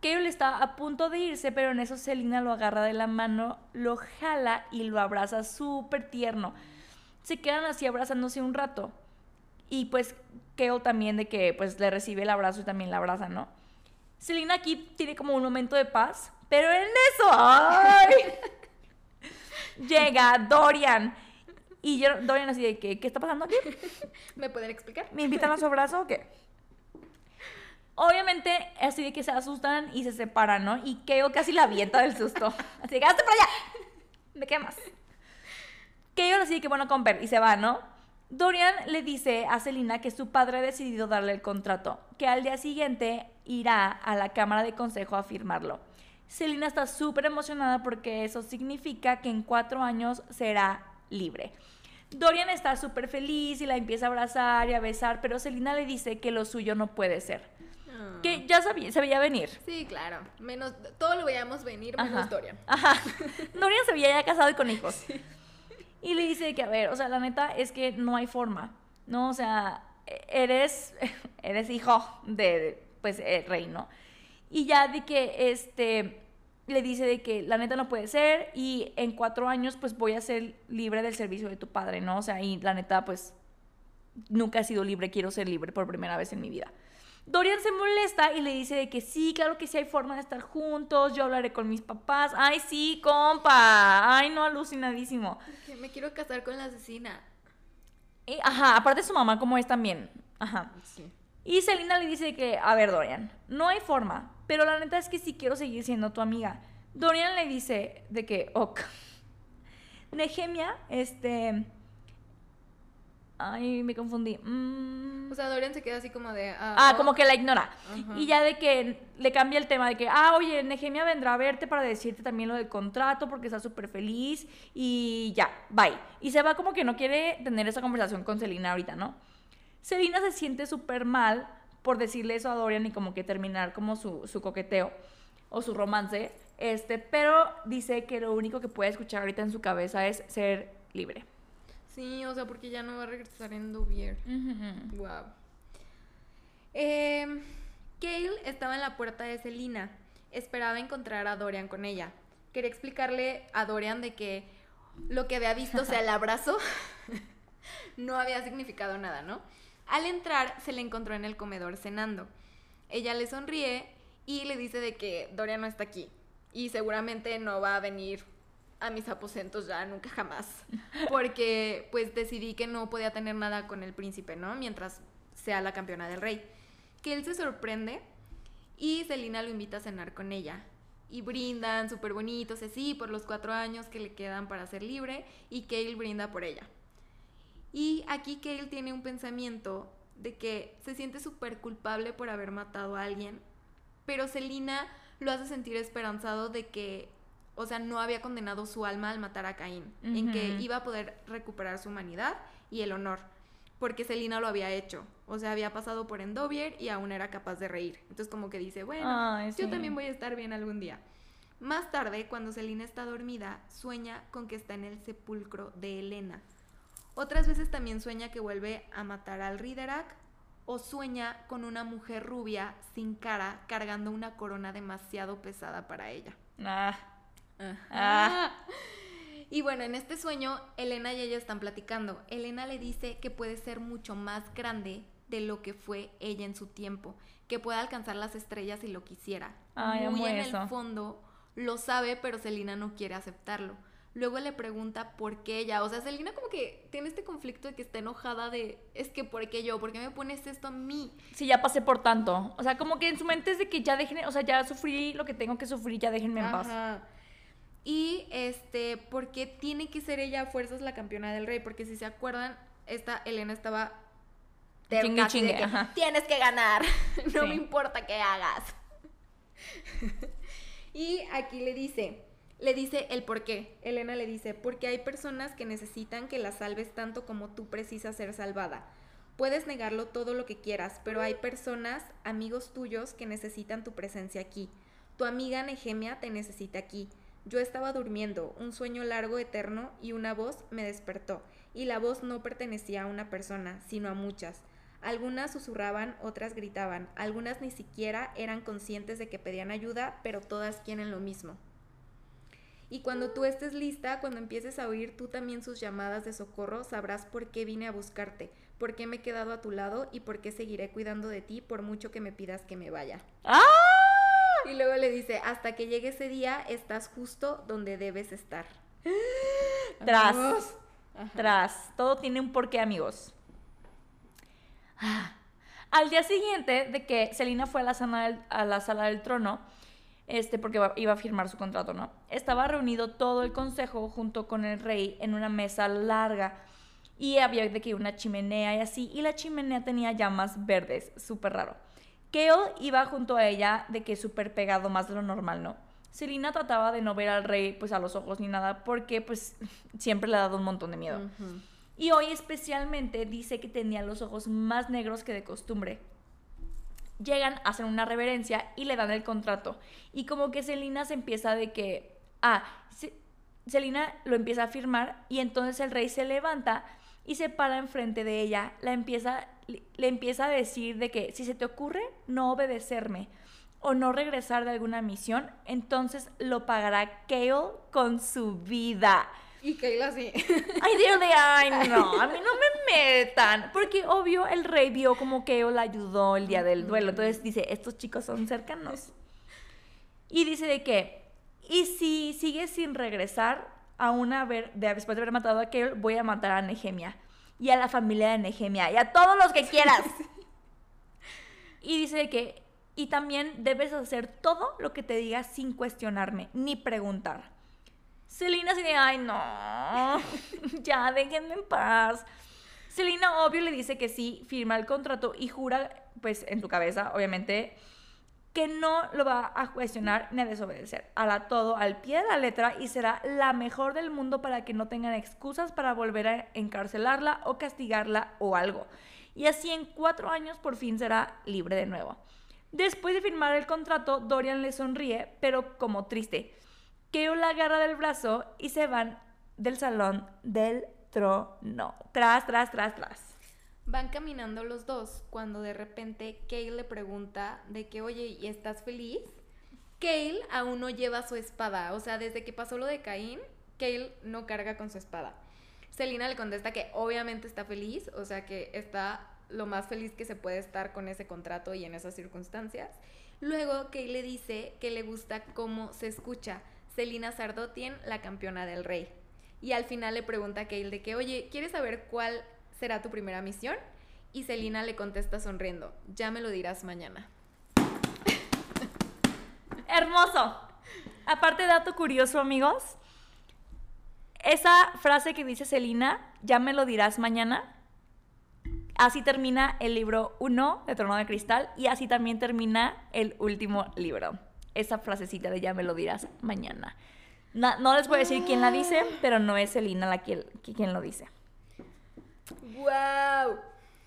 Kayle está a punto de irse, pero en eso Selina lo agarra de la mano, lo jala y lo abraza súper tierno. Se quedan así abrazándose un rato. Y pues Keo también de que pues le recibe el abrazo y también la abraza, ¿no? Selina aquí tiene como un momento de paz, pero en eso, ¡ay! Llega Dorian. Y yo, Dorian así de que, ¿qué está pasando aquí? ¿Me pueden explicar? ¿Me invitan a su abrazo o qué? Obviamente, así de que se asustan y se separan, ¿no? Y Keo casi la avienta del susto. Así de que, hazte para allá! ¿Me quemas? Keo así de que, bueno, comper, y se va, ¿no? Dorian le dice a Selina que su padre ha decidido darle el contrato, que al día siguiente irá a la Cámara de Consejo a firmarlo. Selina está súper emocionada porque eso significa que en cuatro años será libre. Dorian está súper feliz y la empieza a abrazar y a besar, pero Selina le dice que lo suyo no puede ser. Ah. Que ya sabía, se veía venir. Sí, claro. Menos, todo lo veíamos venir, menos Ajá. Dorian. Ajá. Dorian se veía ya casado y con hijos. Y le dice que, a ver, o sea, la neta es que no hay forma, ¿no? O sea, eres, eres hijo de, pues, el rey, ¿no? Y ya de que, este, le dice de que la neta no puede ser y en cuatro años, pues, voy a ser libre del servicio de tu padre, ¿no? O sea, y la neta, pues, nunca he sido libre, quiero ser libre por primera vez en mi vida. Dorian se molesta y le dice de que sí, claro que sí hay forma de estar juntos, yo hablaré con mis papás. Ay, sí, compa. Ay, no, alucinadísimo. Que me quiero casar con la asesina. Y, ajá, aparte su mamá como es también. Ajá. Sí. Y Selina le dice que, a ver, Dorian, no hay forma, pero la neta es que sí quiero seguir siendo tu amiga. Dorian le dice de que, ok. Nehemia, este... Ay, me confundí. Mm. O sea, Dorian se queda así como de. Ah, oh. como que la ignora. Y ya de que le cambia el tema de que, ah, oye, Nehemia vendrá a verte para decirte también lo del contrato porque está súper feliz y ya, bye. Y se va como que no quiere tener esa conversación con Selina ahorita, ¿no? Selina se siente súper mal por decirle eso a Dorian y como que terminar como su, su coqueteo o su romance, este, pero dice que lo único que puede escuchar ahorita en su cabeza es ser libre. Sí, o sea, porque ya no va a regresar en Duvier. Wow. Eh, Kale estaba en la puerta de Selina. Esperaba encontrar a Dorian con ella. Quería explicarle a Dorian de que lo que había visto, o sea, el abrazo, no había significado nada, ¿no? Al entrar, se le encontró en el comedor cenando. Ella le sonríe y le dice de que Dorian no está aquí. Y seguramente no va a venir a mis aposentos ya nunca jamás. Porque pues decidí que no podía tener nada con el príncipe, ¿no? Mientras sea la campeona del rey. Que él se sorprende y Selina lo invita a cenar con ella. Y brindan súper bonitos, así, por los cuatro años que le quedan para ser libre. Y Kale brinda por ella. Y aquí Kale tiene un pensamiento de que se siente súper culpable por haber matado a alguien. Pero Selina lo hace sentir esperanzado de que, o sea, no había condenado su alma al matar a Caín. En que iba a poder recuperar su humanidad y el honor. Porque Selina lo había hecho. O sea, había pasado por Endovier y aún era capaz de reír. Entonces como que dice, bueno, Ay, yo también voy a estar bien algún día. Más tarde, cuando Selina está dormida, sueña con que está en el sepulcro de Helena. Otras veces también sueña que vuelve a matar al Riderac o sueña con una mujer rubia sin cara cargando una corona demasiado pesada para ella. Ah, Ah. Y bueno, en este sueño, Elena y ella están platicando. Elena le dice que puede ser mucho más grande de lo que fue ella en su tiempo, que puede alcanzar las estrellas si lo quisiera. Ay, Muy en eso. el fondo lo sabe, pero Selina no quiere aceptarlo. Luego le pregunta por qué ella, o sea, Selina como que tiene este conflicto de que está enojada de, es que ¿por qué yo? ¿Por qué me pones esto a mí? sí, ya pasé por tanto. O sea, como que en su mente es de que ya dejen, o sea, ya sufrí lo que tengo que sufrir, ya déjenme en paz. Y este, porque tiene que ser ella a fuerzas la campeona del rey, porque si se acuerdan, esta Elena estaba Chingue, de chingue, que, ajá. tienes que ganar, no Sí. me importa qué hagas. y aquí le dice, le dice el por qué. Elena le dice, porque hay personas que necesitan que las salves tanto como tú precisas ser salvada. Puedes negarlo todo lo que quieras, pero hay personas, amigos tuyos, que necesitan tu presencia aquí. Tu amiga Nehemia te necesita aquí. Yo estaba durmiendo, un sueño largo, eterno, y una voz me despertó. Y la voz no pertenecía a una persona, sino a muchas. Algunas susurraban, otras gritaban, algunas ni siquiera eran conscientes de que pedían ayuda, pero todas quieren lo mismo. Y cuando tú estés lista, cuando empieces a oír tú también sus llamadas de socorro, sabrás por qué vine a buscarte, por qué me he quedado a tu lado y por qué seguiré cuidando de ti por mucho que me pidas que me vaya. ¡Ah! Y luego le dice, hasta que llegue ese día, estás justo donde debes estar. Tras. Tras. Todo tiene un porqué, amigos. Ah. Al día siguiente de que Selina fue a la sala del, a la sala del trono, este, porque iba a firmar su contrato, ¿no? Estaba reunido todo el consejo junto con el rey en una mesa larga y había de que una chimenea y así, y la chimenea tenía llamas verdes, súper raro. Kale iba junto a ella de que súper pegado más de lo normal, ¿no? Selina trataba de no ver al rey pues a los ojos ni nada porque pues siempre le ha dado un montón de miedo. Y hoy especialmente dice que tenía los ojos más negros que de costumbre. Llegan, hacen una reverencia y le dan el contrato. Y como que Selina se empieza de que... Ah, Se- Selina lo empieza a firmar y entonces el rey se levanta y se para enfrente de ella. La empieza, le empieza a decir de que si se te ocurre no obedecerme o no regresar de alguna misión, entonces lo pagará Kale con su vida. Y Kayla sí. Ay, Dios de, ay, no, a mí no me metan. Porque obvio el rey vio como que la ayudó el día del duelo. Entonces dice, estos chicos son cercanos. Y dice de que, y si sigue sin regresar, aún haber, de, después de haber matado a aquel, voy a matar a Nehemia. Y a la familia de Nehemia. Y a todos los que quieras. y dice de que, y también debes hacer todo lo que te diga sin cuestionarme, ni preguntar. Selina así de, ay no, ya déjenme en paz. Selina obvio le dice que sí, firma el contrato y jura, pues en su cabeza, obviamente, que no lo va a cuestionar ni a desobedecer. Hará todo al pie de la letra y será la mejor del mundo para que no tengan excusas para volver a encarcelarla o castigarla o algo. Y así en cuatro años por fin será libre de nuevo. Después de firmar el contrato, Dorian le sonríe, pero como triste. Keo la agarra del brazo y se van del salón del trono. Tras, tras, tras, tras. Van caminando los dos cuando de repente Kale le pregunta de que, oye, ¿y estás feliz? Kale aún no lleva su espada. O sea, desde que pasó lo de Caín, Kale no carga con su espada. Selina le contesta que obviamente está feliz, o sea que está lo más feliz que se puede estar con ese contrato y en esas circunstancias. Luego Kale le dice que le gusta cómo se escucha. Selina Sardotien, la campeona del rey. Y al final le pregunta a Kale de que, oye, ¿quieres saber cuál será tu primera misión? Y Selina le contesta sonriendo, ya me lo dirás mañana. Hermoso. Aparte, dato curioso, amigos. Esa frase que dice Selina, ya me lo dirás mañana. Así termina el libro 1 de Trono de Cristal y así también termina el último libro esa frasecita de ya me lo dirás mañana. No, les voy a decir quién la dice, pero no es Selina la que, quien lo dice. ¡Wow!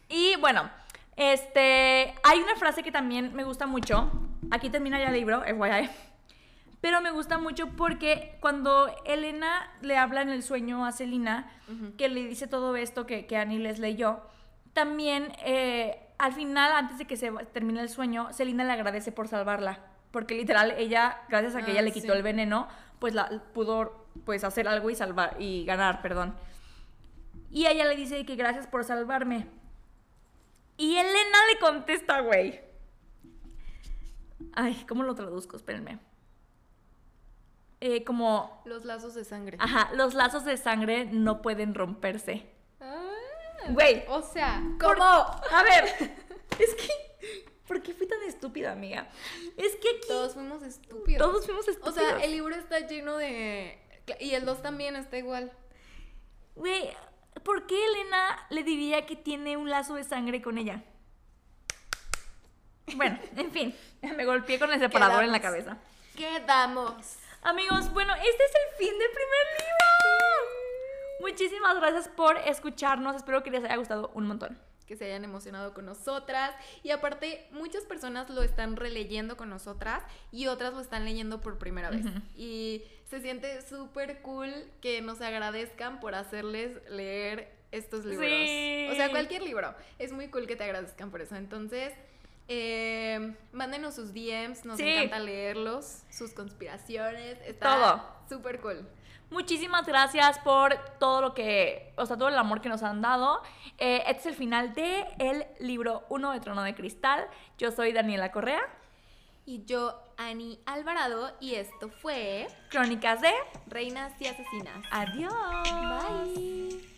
Y bueno, este, hay una frase que también me gusta mucho. Aquí termina ya el libro, FYI. Pero me gusta mucho porque cuando Elena le habla en el sueño a Selina, que le dice todo esto que, que Annie les leyó, también eh, al final, antes de que se termine el sueño, Selina le agradece por salvarla porque literal ella, gracias a que ella ah, le quitó el veneno, pues la pudo pues hacer algo y salvar y ganar, perdón. Y ella le dice que gracias por salvarme. Y Elena le contesta, güey. Ay, ¿cómo lo traduzco? Espérenme. Eh, como... Los lazos de sangre. Ajá, los lazos de sangre no pueden romperse. Ah, güey. O sea, ¿cómo? A ver, es que ¿Por qué fui tan estúpida, amiga? Es que aquí... Todos fuimos estúpidos. Todos fuimos estúpidos. O sea, el libro está lleno de... Y el 2 también está igual. Güey, ¿por qué Elena le diría que tiene un lazo de sangre con ella? Bueno, en fin, me golpeé con el separador en la cabeza. Quedamos. Amigos, bueno, este es el fin del primer libro. Muchísimas gracias por escucharnos. Espero que les haya gustado un montón que se hayan emocionado con nosotras. Y aparte, muchas personas lo están releyendo con nosotras y otras lo están leyendo por primera vez. Y se siente súper cool que nos agradezcan por hacerles leer estos libros. O sea, cualquier libro. Es muy cool que te agradezcan por eso. Entonces... Eh, mándenos sus DMs, nos encanta leerlos, sus conspiraciones, está todo súper cool. Muchísimas gracias por todo lo que, o sea, todo el amor que nos han dado. Eh, este es el final de el libro 1 de Trono de Cristal. Yo soy Daniela Correa. Y yo, Ani Alvarado. Y esto fue... Crónicas de... Reinas y Asesinas. Adiós. Bye.